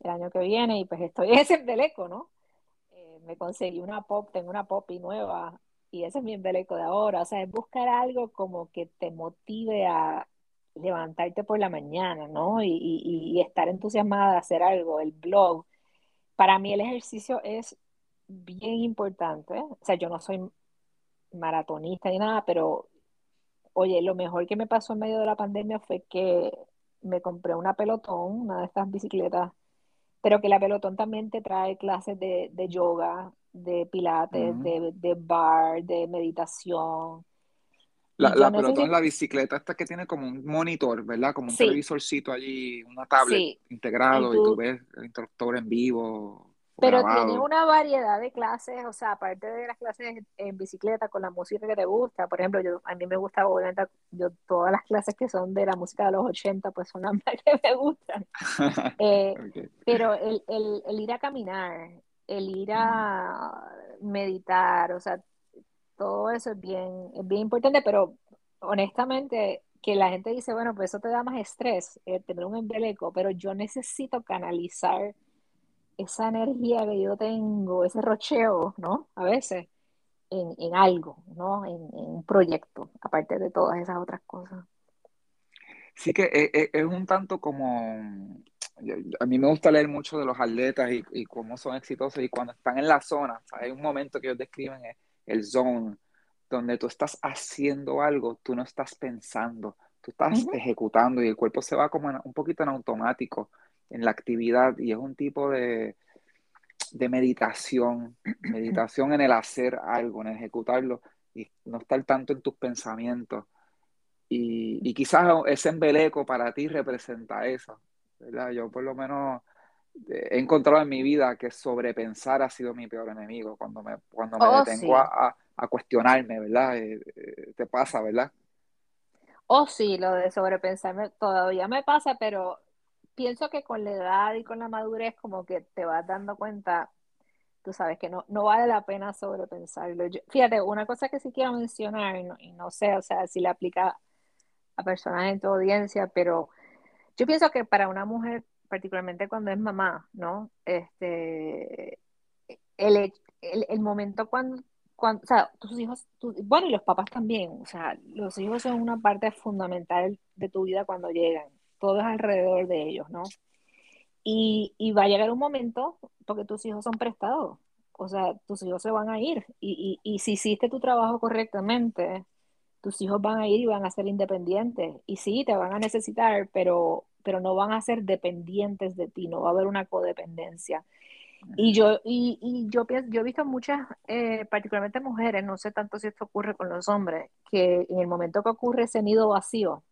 el año que viene y pues estoy en ese embeleco, ¿no? Me conseguí una pop, tengo una pop y nueva y ese es mi embeleco de ahora. O sea, es buscar algo como que te motive a levantarte por la mañana, ¿no? Y, y estar entusiasmada de hacer algo, el blog. Para mí el ejercicio es bien importante. O sea, yo no soy maratonista ni nada, pero oye, lo mejor que me pasó en medio de la pandemia fue que me compré una pelotón, una de estas bicicletas, pero que la pelotón también te trae clases de, yoga, de pilates, de, de, bar, de meditación. La, pelotón es la bicicleta esta que tiene como un monitor, ¿verdad? Como un televisorcito allí, una tablet integrado y tú ves el instructor en vivo. Pero tiene una variedad de clases, o sea, aparte de las clases en bicicleta con la música que te gusta, por ejemplo, yo a mí me gusta, obviamente, yo todas las clases que son de la música de los 80, pues son las (laughs) que me gustan. (laughs) Eh, pero el, el, el, ir a caminar, el ir a meditar, o sea, todo eso es bien, es bien importante, pero honestamente, que la gente dice, bueno, pues eso te da más estrés, eh, tener un embeleco, pero yo necesito canalizar esa energía que yo tengo, ese rocheo, ¿no? A veces, en, algo, ¿no? En, un proyecto, aparte de todas esas otras cosas. Sí que e, e, es, un tanto como, a mí me gusta leer mucho de los atletas y, cómo son exitosos y cuando están en la zona, hay un momento que ellos describen el, el zone, donde tú estás haciendo algo, tú no estás pensando, tú estás ejecutando y el cuerpo se va como un poquito en automático en la actividad y es un tipo de, de meditación, (clears throat) meditación en el hacer algo, en ejecutarlo y no estar tanto en tus pensamientos. Y, y quizás ese embeleco para ti representa eso, ¿verdad? Yo por lo menos eh, he encontrado en mi vida que sobrepensar ha sido mi peor enemigo cuando me, cuando me oh, detengo a, a, cuestionarme, ¿verdad? Eh, eh, te pasa, ¿verdad? Oh, sí, lo de sobrepensarme todavía me pasa, pero pienso que con la edad y con la madurez como que te vas dando cuenta, tú sabes que no, no vale la pena sobrepensarlo. fíjate, una cosa que sí quiero mencionar, y no, sé, o sea, si le aplica a personas en tu audiencia, pero yo pienso que para una mujer, particularmente cuando es mamá, ¿no? Este, el, el, momento cuando, cuando, o sea, tus hijos, bueno, y los papás también, o sea, los hijos son una parte fundamental de tu vida cuando llegan todo es alrededor de ellos, ¿no? Y, y va a llegar un momento, porque tus hijos son prestados, o sea, tus hijos se van a ir. Y, y, y, si hiciste tu trabajo correctamente, tus hijos van a ir y van a ser independientes. Y sí, te van a necesitar, pero, pero no van a ser dependientes de ti, no va a haber una codependencia. Y yo, y, y yo, yo he visto muchas, eh, particularmente mujeres, no sé tanto si esto ocurre con los hombres, que en el momento que ocurre ese nido vacío,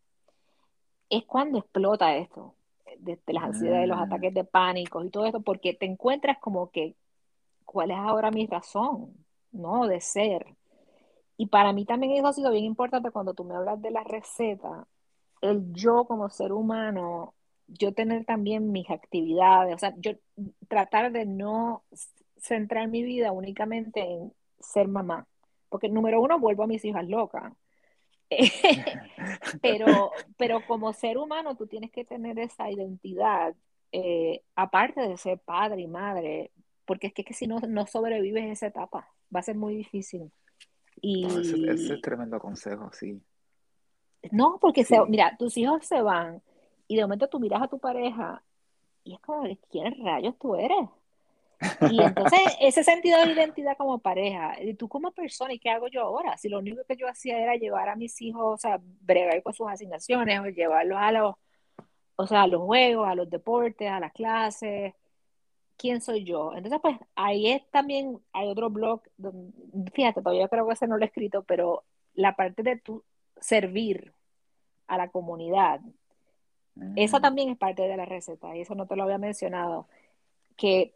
es cuando explota esto, desde las ansiedades, los mm. ataques de pánico y todo esto, porque te encuentras como que, ¿cuál es ahora mi razón? ¿No? De ser. Y para mí también eso ha sido bien importante cuando tú me hablas de la receta, el yo como ser humano yo tener también mis actividades, o sea, yo tratar de no centrar mi vida únicamente en ser mamá, porque número uno vuelvo a mis hijas locas. (laughs) pero, pero como ser humano tú tienes que tener esa identidad, eh, aparte de ser padre y madre, porque es que, si no, no sobrevives esa etapa, va a ser muy difícil. Y... ese, es tremendo consejo, sí. No, porque Se, mira, tus hijos se van y de momento tú miras a tu pareja y es como, ¿quién rayos tú eres? Y entonces ese sentido de identidad como pareja, y tú como persona, ¿y qué hago yo ahora? Si lo único que yo hacía era llevar a mis hijos, o sea, bregar con sus asignaciones, o llevarlos a los, o sea, a los juegos, a los deportes, a las clases, ¿quién soy yo? Entonces, pues ahí es también, hay otro blog, donde, fíjate, todavía creo que ese no lo he escrito, pero la parte de tu servir a la comunidad, eso mm. también es parte de la receta, y eso no te lo había mencionado, que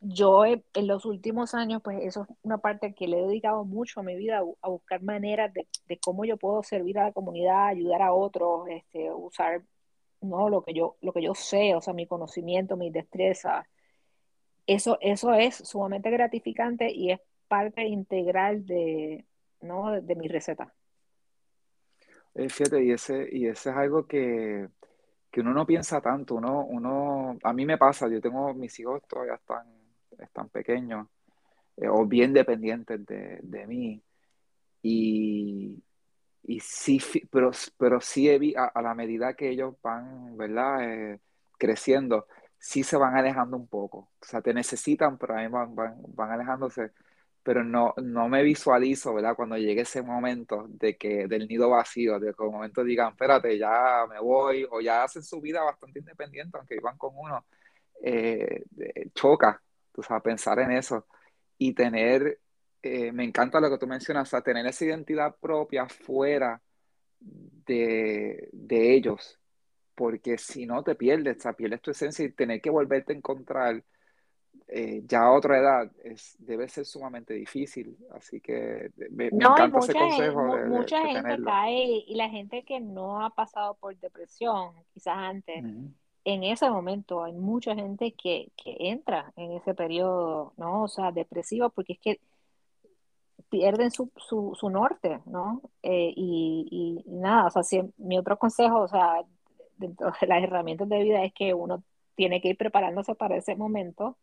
yo en los últimos años, pues eso es una parte que le he dedicado mucho a mi vida, a, buscar maneras de, cómo yo puedo servir a la comunidad, ayudar a otros, este, usar no lo que yo, lo que yo sé, o sea, mi conocimiento, mi destreza. Eso, eso es sumamente gratificante y es parte integral de, ¿no? de, mi receta. Eh, fíjate, y ese, y ese es algo que, que uno no piensa tanto, uno, uno, a mí me pasa, yo tengo, mis hijos todavía están, están pequeños eh, o bien dependientes de, de mí y, y sí, pero, pero sí a, a, la medida que ellos van, ¿verdad? Eh, creciendo, sí se van alejando un poco, o sea, te necesitan, pero a van, van, van alejándose pero no, no me visualizo, ¿verdad? Cuando llegue ese momento de que del nido vacío, de que un momento digan, espérate, ya me voy, o ya hacen su vida bastante independiente, aunque iban con uno, eh, choca, tú sabes, pensar en eso y tener, eh, me encanta lo que tú mencionas, o sea, tener esa identidad propia fuera de, de ellos, porque si no te pierdes, o sea, pierdes tu esencia y tener que volverte a encontrar eh, ya a otra edad es, debe ser sumamente difícil. Así que me, encanta ese consejo. Gente, mucha gente cae y la gente que no ha pasado por depresión, quizás antes, en ese momento hay mucha gente que, que, entra en ese periodo, ¿no? O sea, depresivo, porque es que pierden su, su, su norte, ¿no? Eh, y, y, nada, o sea, si, mi otro consejo, o sea, dentro de las herramientas de vida es que uno tiene que ir preparándose para ese momento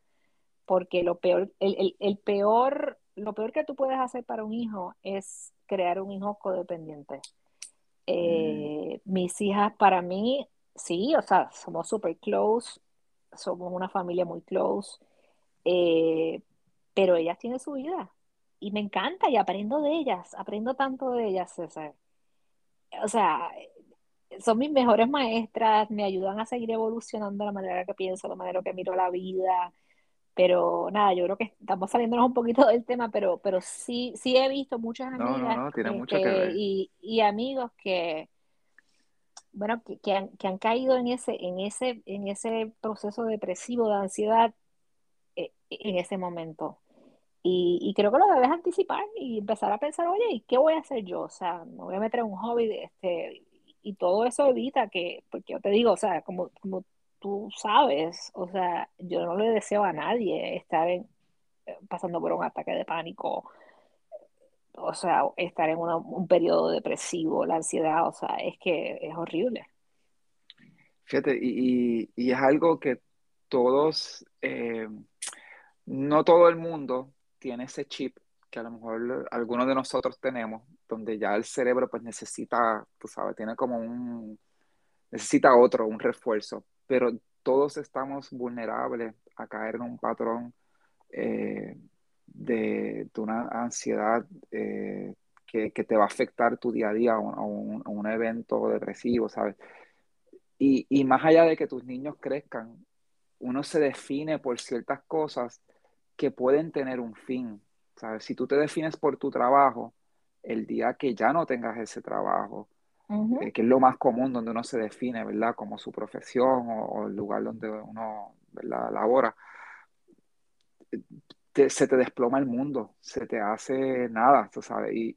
porque lo peor, el, el, peor, lo peor que tú puedes hacer para un hijo es crear un hijo codependiente. Eh, mm. Mis hijas para mí, sí, o sea, somos super close, somos una familia muy close, eh, pero ellas tienen su vida y me encanta y aprendo de ellas, aprendo tanto de ellas, César. O sea, son mis mejores maestras, me ayudan a seguir evolucionando la manera que pienso, la manera que miro la vida, pero nada, yo creo que estamos saliéndonos un poquito del tema, pero, pero sí, sí he visto muchas amigas Y, y, amigos que, bueno, que, que, han, que, han, caído en ese, en ese, en ese proceso depresivo de ansiedad eh, en ese momento. Y, y, creo que lo debes anticipar y empezar a pensar, oye, ¿y qué voy a hacer yo? O sea, me voy a meter en un hobby, este, y todo eso evita que, porque yo te digo, o sea, como, como tú sabes, o sea, yo no le deseo a nadie estar en, eh, pasando por un ataque de pánico, o sea, estar en un periodo depresivo, la ansiedad, o sea, es que es horrible. Fíjate, y, y, es algo que todos, eh, no todo el mundo tiene ese chip que a lo mejor algunos de nosotros tenemos, donde ya el cerebro pues necesita, tú sabes, tiene como un necesita otro, un refuerzo, pero todos estamos vulnerables a caer en un patrón eh, de, una ansiedad eh, que, te va a afectar tu día a día o, un, un, evento depresivo, ¿sabes? Y, y, más allá de que tus niños crezcan, uno se define por ciertas cosas que pueden tener un fin, ¿sabes? Si tú te defines por tu trabajo, el día que ya no tengas ese trabajo, eh, que es lo más común donde uno se define, ¿verdad? Como su profesión o, el lugar donde uno, ¿verdad? Labora, se te desploma el mundo, se te hace nada, tú sabes, y,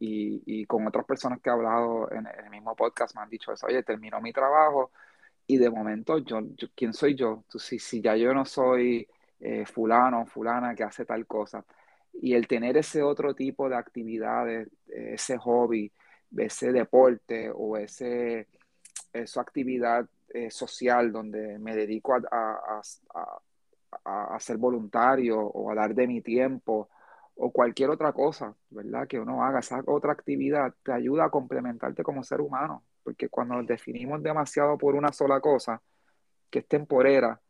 y, con otras personas que he hablado en el mismo podcast me han dicho eso, oye, terminó mi trabajo y de momento yo, ¿quién soy yo? si, si ya yo no soy eh, fulano o fulana que hace tal cosa, y el tener ese otro tipo de actividades, ese hobby, ese deporte o ese, esa actividad eh, social donde me dedico a, a, a, a, ser voluntario o a dar de mi tiempo o cualquier otra cosa, ¿verdad? Que uno haga esa otra actividad, te ayuda a complementarte como ser humano, porque cuando nos definimos demasiado por una sola cosa, que es temporera,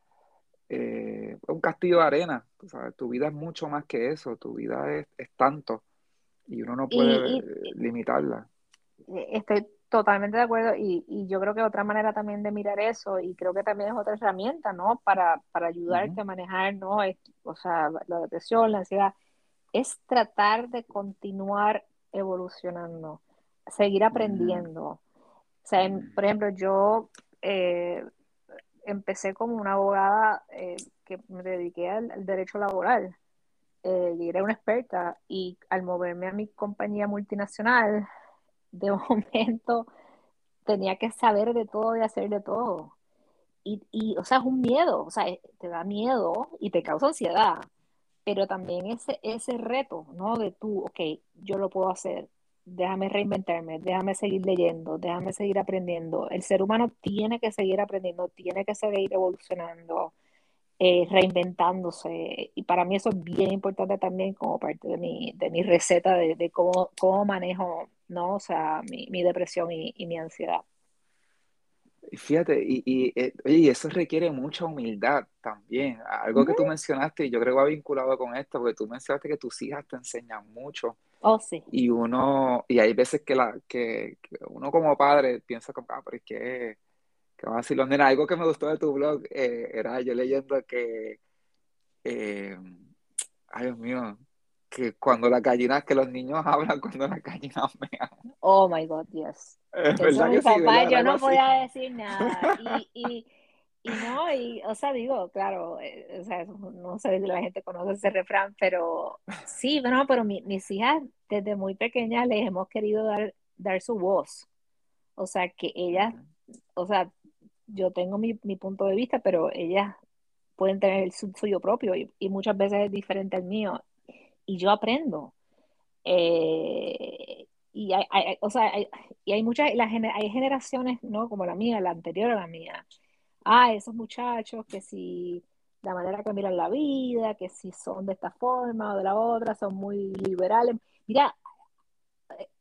eh, es un castillo de arena, ¿sabes? tu vida es mucho más que eso, tu vida es, es tanto y uno no puede limitarla. Estoy totalmente de acuerdo y, y, yo creo que otra manera también de mirar eso y creo que también es otra herramienta, ¿no? Para, para ayudarte a manejar, ¿no? o sea, la depresión, la ansiedad, es tratar de continuar evolucionando, seguir aprendiendo. O sea, por ejemplo, yo eh, empecé como una abogada eh, que me dediqué al, derecho laboral eh, y era una experta y al moverme a mi compañía multinacional, de (laughs) momento tenía que saber de todo y hacer de todo. Y, y, o sea, es un miedo, o sea, eh, te da miedo y te causa ansiedad, pero también ese, ese reto, ¿no? De tú, ok, yo lo puedo hacer, déjame reinventarme, déjame seguir leyendo, déjame seguir aprendiendo. El ser humano tiene que seguir aprendiendo, tiene que seguir evolucionando, eh, reinventándose. Y para mí eso es bien importante también como parte de mi, de mi receta de, de cómo, cómo manejo ¿no? O sea, mi, mi depresión y, y, mi ansiedad. Fíjate, y, y, eh, y, eso requiere mucha humildad también. Algo que tú mencionaste, y yo creo que va vinculado con esto, porque tú mencionaste que tus hijas te enseñan mucho. Oh, sí. Y uno, y hay veces que, la, que, uno como padre piensa como, ah, pero es que, que va a decir, nena, algo que me gustó de tu blog eh, era yo leyendo que, eh, ay Dios mío, que cuando las gallinas, que los niños (laughs) hablan cuando las gallinas mean. Oh my God, yes. Eso mi papá, yo no podía decir (laughs) nada. Y, y, y, no, y, o sea, digo, claro, eh, o sea, no sé si la gente conoce ese refrán, pero sí, no, pero mis hijas desde muy pequeñas les hemos querido dar, dar su voz. O sea, que ellas, o sea, yo tengo mi, mi punto de vista, pero ellas pueden tener el suyo propio y, muchas veces es diferente al mío y yo aprendo. Eh, y hay, o sea, hay, y hay muchas, hay generaciones, ¿no? Como la mía, la anterior a la mía. Ah, esos muchachos que si la manera que miran la vida, que si son de esta forma o de la otra, son muy liberales. Mira,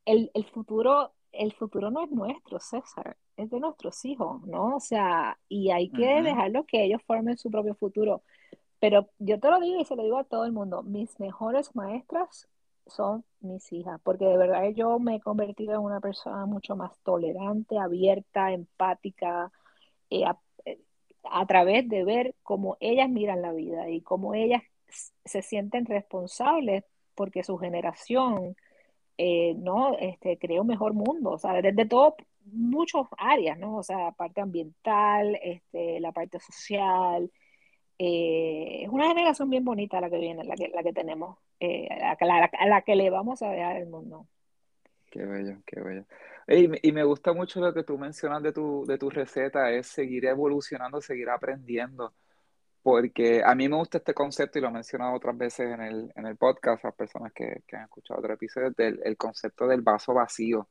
el, el futuro, el futuro no es nuestro, César, es de nuestros hijos, ¿no? O sea, y hay que dejarlo que ellos formen su propio futuro. Pero yo te lo digo y se lo digo a todo el mundo, mis mejores maestras son mis hijas, porque de verdad yo me he convertido en una persona mucho más tolerante, abierta, empática, eh, eh, a, través de ver cómo ellas miran la vida y cómo ellas se sienten responsables porque su generación eh, no este, creó un mejor mundo, o sea, desde todo muchas áreas, ¿no? O sea, parte ambiental, este, la parte social, eh, es una generación bien bonita la que viene, la que, la que tenemos, eh, a, la, que le vamos a dejar el mundo. Qué bello, qué bello. y, me gusta mucho lo que tú mencionas de tu, de tu receta, es seguir evolucionando, seguir aprendiendo, porque a mí me gusta este concepto y lo he mencionado otras veces en el, en el podcast a personas que, que han escuchado otro episodio, del el concepto del vaso vacío.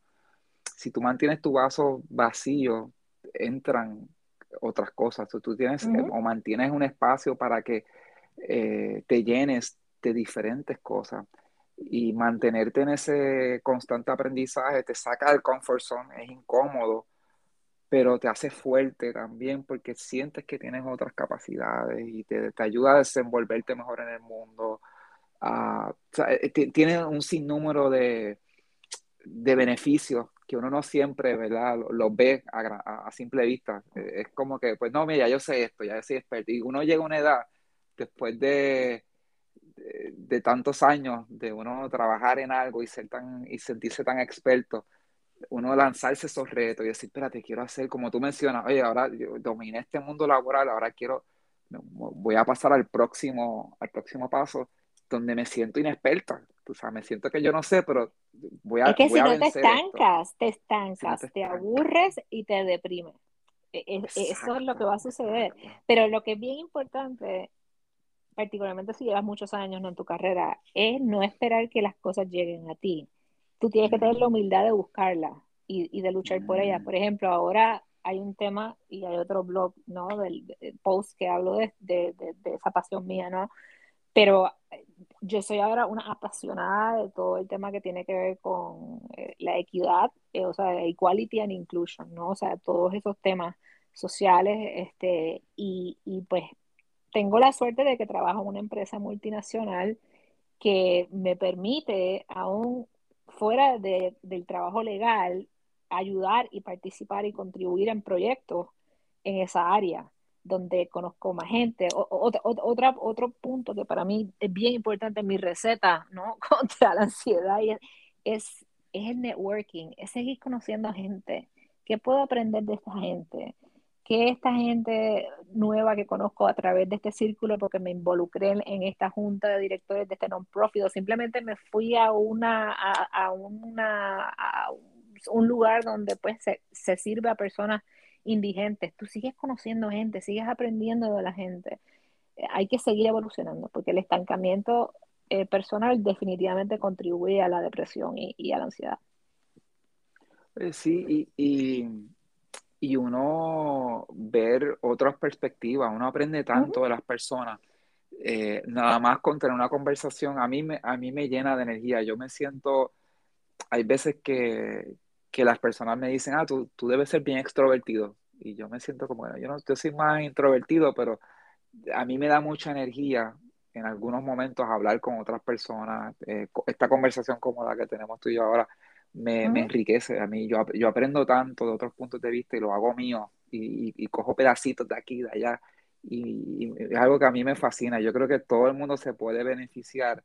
Si tú mantienes tu vaso vacío, entran otras cosas. Tú, tienes eh, o mantienes un espacio para que eh, te llenes de diferentes cosas y mantenerte en ese constante aprendizaje te saca del comfort zone, es incómodo, pero te hace fuerte también porque sientes que tienes otras capacidades y te, te ayuda a desenvolverte mejor en el mundo. Uh, tiene un sinnúmero de, de beneficios que uno no siempre, ¿verdad? Los ve a, simple vista. Eh, es como que, pues no, mira, yo sé esto, ya soy experto. Y uno llega a una edad, después de, de, tantos años, de uno trabajar en algo y, ser tan, y sentirse tan experto, uno lanzarse esos retos y decir, espérate, quiero hacer, como tú mencionas, oye, ahora yo dominé este mundo laboral, ahora quiero, voy a pasar al próximo, al próximo paso donde me siento inexperta. O sea, me siento que yo no sé, pero voy a. Es que si no te estancas, te estancas, te, aburres y te deprimes. E, e, eso es lo que va a suceder. Pero lo que es bien importante, particularmente si llevas muchos años en tu carrera, es no esperar que las cosas lleguen a ti. Tú tienes que tener la humildad de buscarlas y, de luchar por ellas. Por ejemplo, ahora hay un tema y hay otro blog, ¿no? Del, post que hablo de, de, de, esa pasión mía, ¿no? Pero yo soy ahora una apasionada de todo el tema que tiene que ver con eh, la equidad, eh, o sea, equality and inclusion, ¿no? O sea, todos esos temas sociales, este, y, y pues tengo la suerte de que trabajo en una empresa multinacional que me permite, aún fuera de, del trabajo legal, ayudar y participar y contribuir en proyectos en esa área donde conozco más gente. otra, otro punto que para mí es bien importante en mi receta ¿no? (laughs) contra la ansiedad es, es, el networking, es seguir conociendo a gente. ¿Qué puedo aprender de esta gente? ¿Qué esta gente nueva que conozco a través de este círculo porque me involucré en, esta junta de directores de este non-profit o simplemente me fui a una a, a un lugar donde pues se, sirve a personas indigentes, tú sigues conociendo gente, sigues aprendiendo de la gente. Eh, hay que seguir evolucionando porque el estancamiento eh, personal definitivamente contribuye a la depresión y, a la ansiedad. Eh, sí, y, uno ver otras perspectivas, uno aprende tanto de las personas. nada más con tener una conversación, a mí, me, a mí me llena de energía. Yo me siento, hay veces que, que las personas me dicen, ah, tú, tú debes ser bien extrovertido. Y yo me siento como, bueno, yo, no, yo soy más introvertido, pero a mí me da mucha energía en algunos momentos hablar con otras personas. Eh, esta conversación como la que tenemos tú y yo ahora me, me enriquece a mí. Yo, yo aprendo tanto de otros puntos de vista y lo hago mío y, y, cojo pedacitos de aquí y de allá. Y, y, es algo que a mí me fascina. Yo creo que todo el mundo se puede beneficiar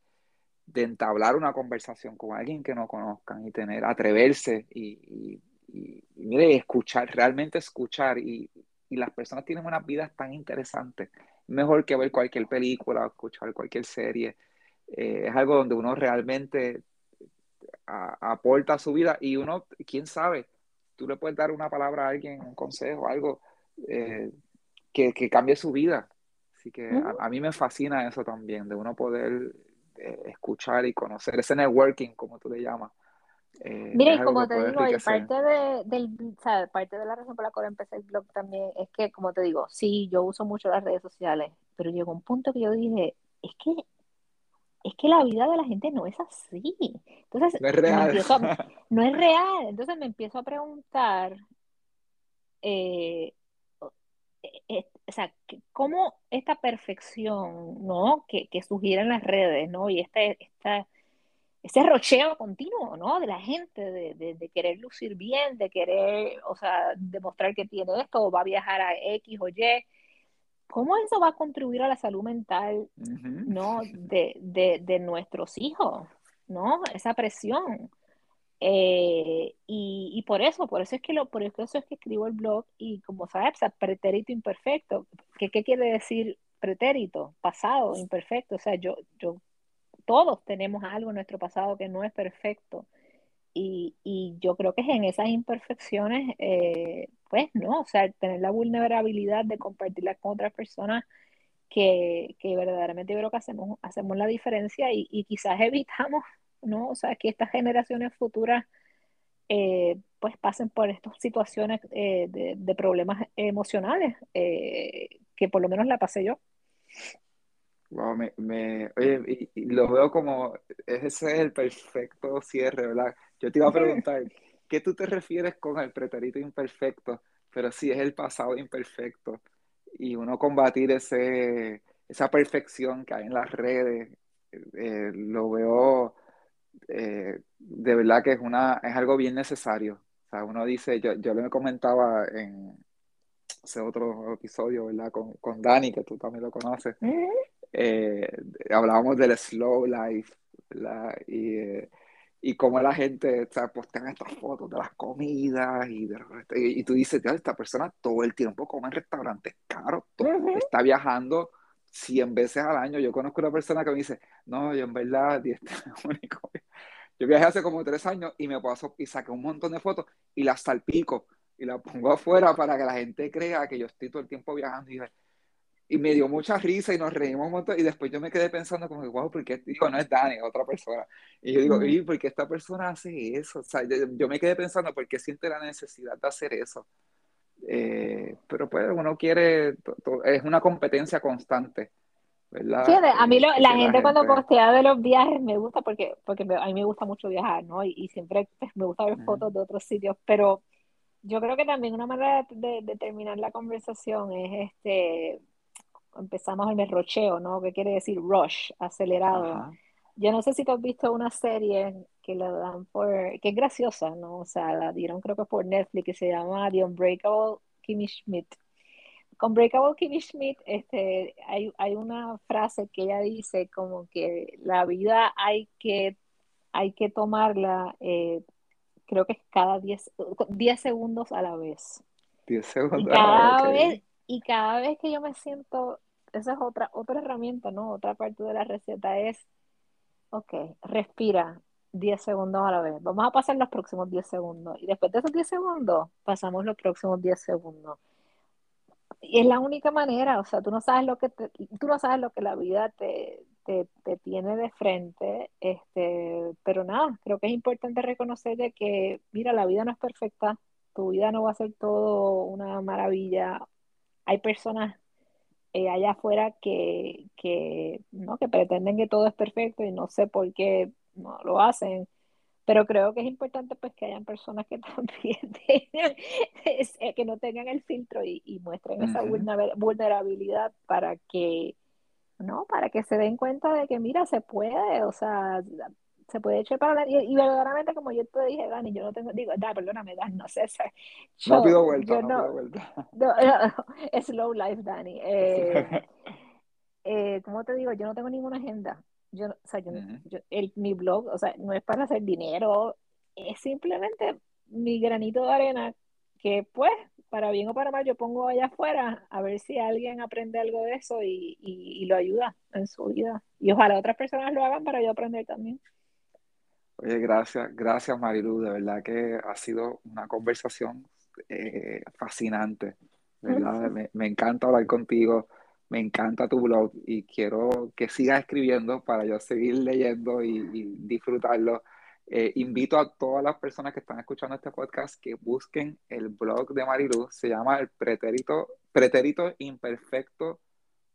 de entablar una conversación con alguien que no conozcan y tener, atreverse y, y, mire, escuchar, realmente escuchar y, las personas tienen unas vidas tan interesantes, mejor que ver cualquier película o escuchar cualquier serie. Eh, es algo donde uno realmente aporta a su vida y uno, quién sabe, tú le puedes dar una palabra a alguien, un consejo, algo eh, que, cambie su vida. Así que a, mí me fascina eso también, de uno poder eh, escuchar y conocer ese networking, como tú le llamas. Eh, Mira, y como te digo, y parte de, del, parte de la razón por la cual empecé el blog también es que, como te digo, sí, yo uso mucho las redes sociales, pero llegó un punto que yo dije, es que es que la vida de la gente no es así. Entonces, no es real. (laughs) no es real. Entonces me empiezo a preguntar, eh, eh, o sea, cómo esta perfección, ¿no? Que, que sugieren las redes, ¿no? Y esta, esta ese rocheo continuo, ¿no? De la gente, de, querer lucir bien, de querer, o sea, demostrar que tiene esto o va a viajar a X o Y. ¿Cómo eso va a contribuir a la salud mental, ¿no? De, nuestros hijos, ¿no? Esa presión. Eh, y, por eso, por eso es que lo, por eso es que escribo el blog y como sabes, pretérito imperfecto. ¿Qué, ¿Qué quiere decir pretérito? Pasado, imperfecto. O sea, yo, yo todos tenemos algo en nuestro pasado que no es perfecto. Y, yo creo que es en esas imperfecciones, eh, pues, ¿no? O sea, tener la vulnerabilidad de compartirla con otras personas que, verdaderamente creo que hacemos, hacemos la diferencia y, quizás evitamos, ¿no? O sea, que estas generaciones futuras eh, pues pasen por estas situaciones eh, de, de, problemas emocionales, que por lo menos la pasé yo me, oye, y, lo veo como, ese es el perfecto cierre, ¿verdad? Yo te iba a (laughs) preguntar, ¿qué tú te refieres con el pretérito imperfecto? pero sí es el pasado imperfecto. Y uno combatir ese, esa perfección que hay en las redes, eh, lo veo eh, de verdad que es, una, es algo bien necesario. O sea, uno dice, yo, yo le comentaba en ese otro episodio, ¿verdad? Con, con Dani, que tú también lo conoces. Eh, hablábamos del slow life, ¿verdad? Y, eh, y cómo la gente o sea, postea estas fotos de las comidas y, y, tú dices, esta persona todo el tiempo come en restaurantes caros, está viajando 100 veces al año. Yo conozco una persona que me dice, no, yo en verdad, (laughs) este único. Yo viajé hace como tres años y me paso y saqué un montón de fotos y las salpico y las pongo afuera para que la gente crea que yo estoy todo el tiempo viajando. Y, y me dio mucha risa y nos reímos un montón. Y después yo me quedé pensando como, wow, ¿por qué? Digo, no es Dani, es otra persona. Y yo digo, ¿y por qué esta persona hace eso? O sea, yo, me quedé pensando, ¿por qué siente la necesidad de hacer eso? Eh, pero pues uno quiere, es una competencia constante. ¿verdad? Sí, a mí la, gente cuando postea de los viajes me gusta porque, porque a mí me gusta mucho viajar, ¿no? Y, siempre pues, me gusta ver fotos de otros sitios, pero yo creo que también una manera de, terminar la conversación es este, empezamos en el rocheo, ¿no? ¿Qué quiere decir rush, acelerado? Yo no sé si tú has visto una serie que la dan por, que es graciosa, ¿no? O sea, la dieron creo que por Netflix, que se llama The Unbreakable Kimmy Schmidt. Con Breakable Kimmy Schmidt, este, hay, hay una frase que ella dice como que la vida hay que, hay que tomarla, eh, creo que es cada 10 segundos a la vez. 10 segundos. Y cada, vez, y cada vez que yo me siento, esa es otra, otra herramienta, ¿no? Otra parte de la receta es, ok, respira 10 segundos a la vez. Vamos a pasar los próximos 10 segundos. Y después de esos 10 segundos, pasamos los próximos 10 segundos y es la única manera, o sea, tú no sabes lo que tú no sabes lo que la vida te, te, tiene de frente, este, pero nada, creo que es importante reconocer que, mira, la vida no es perfecta, tu vida no va a ser todo una maravilla. Hay personas eh, allá afuera que, que, ¿no? que pretenden que todo es perfecto y no sé por qué no lo hacen pero creo que es importante pues que hayan personas que (laughs) también tengan, eh, que no tengan el filtro y, muestren esa vulnerabilidad para que, ¿no? Para que se den cuenta de que, mira, se puede, o sea, se puede echar para la... Y, verdaderamente, como yo te dije, Dani, yo no tengo, digo, da, perdóname, Dan, no sé, no pido vuelta, no, pido vuelta. No, slow life, Dani. (laughs) Eh, eh, como te digo, yo no tengo ninguna agenda yo, o sea, yo, el, mi blog, o sea, no es para hacer dinero, es simplemente mi granito de arena que pues, para bien o para mal, yo pongo allá afuera a ver si alguien aprende algo de eso y, y, lo ayuda en su vida. Y ojalá otras personas lo hagan para yo aprender también. Oye, gracias, gracias Marilu, de verdad que ha sido una conversación eh, fascinante, ¿verdad? me, me encanta hablar contigo me encanta tu blog y quiero que sigas escribiendo para yo seguir leyendo y, disfrutarlo. Eh, invito a todas las personas que están escuchando este podcast que busquen el blog de Marilu. Se llama El Pretérito, Pretérito Imperfecto,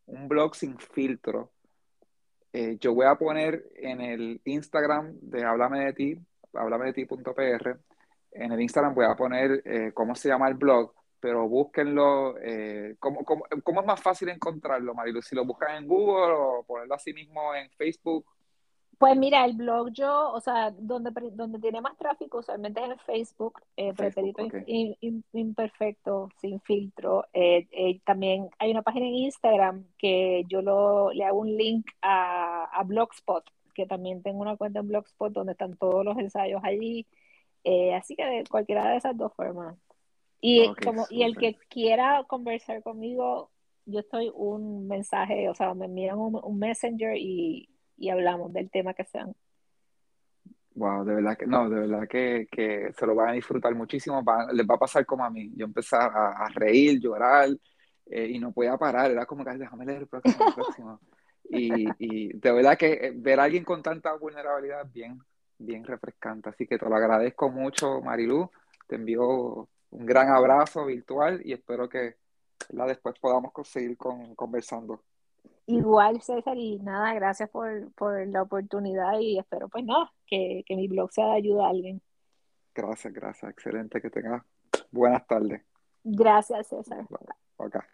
un blog sin filtro. Eh, yo voy a poner en el Instagram de Háblame de ti, háblame de ti.pr. En el Instagram voy a poner eh, cómo se llama el blog pero búsquenlo. Eh, ¿cómo, es más fácil encontrarlo, Marilu? Si lo buscan en Google o ponerlo así mismo en Facebook. Pues mira, el blog yo, o sea, donde, donde tiene más tráfico usualmente es en Facebook, eh, Imperfecto, sin filtro. Eh, eh, también hay una página en Instagram que yo lo, le hago un link a, a Blogspot, que también tengo una cuenta en Blogspot donde están todos los ensayos allí. así que de cualquiera de esas dos formas. Y, como, y el que quiera conversar conmigo, yo estoy un mensaje, o sea, me envían un, messenger y, hablamos del tema que sean. Wow, de verdad que no, de verdad que, se lo van a disfrutar muchísimo, les va a pasar como a mí. Yo empecé a, reír, llorar eh, y no podía parar, era como que déjame leer el próximo. El próximo. Y, y, de verdad que eh, ver a alguien con tanta vulnerabilidad es bien, bien refrescante. Así que te lo agradezco mucho, Marilu. Te envío un gran abrazo virtual y espero que la después podamos seguir con, conversando. Igual, César, y nada, gracias por, por la oportunidad y espero pues no, que, que mi blog sea de ayuda a alguien. Gracias, gracias, excelente, que tengas buenas tardes. Gracias, César. Acá.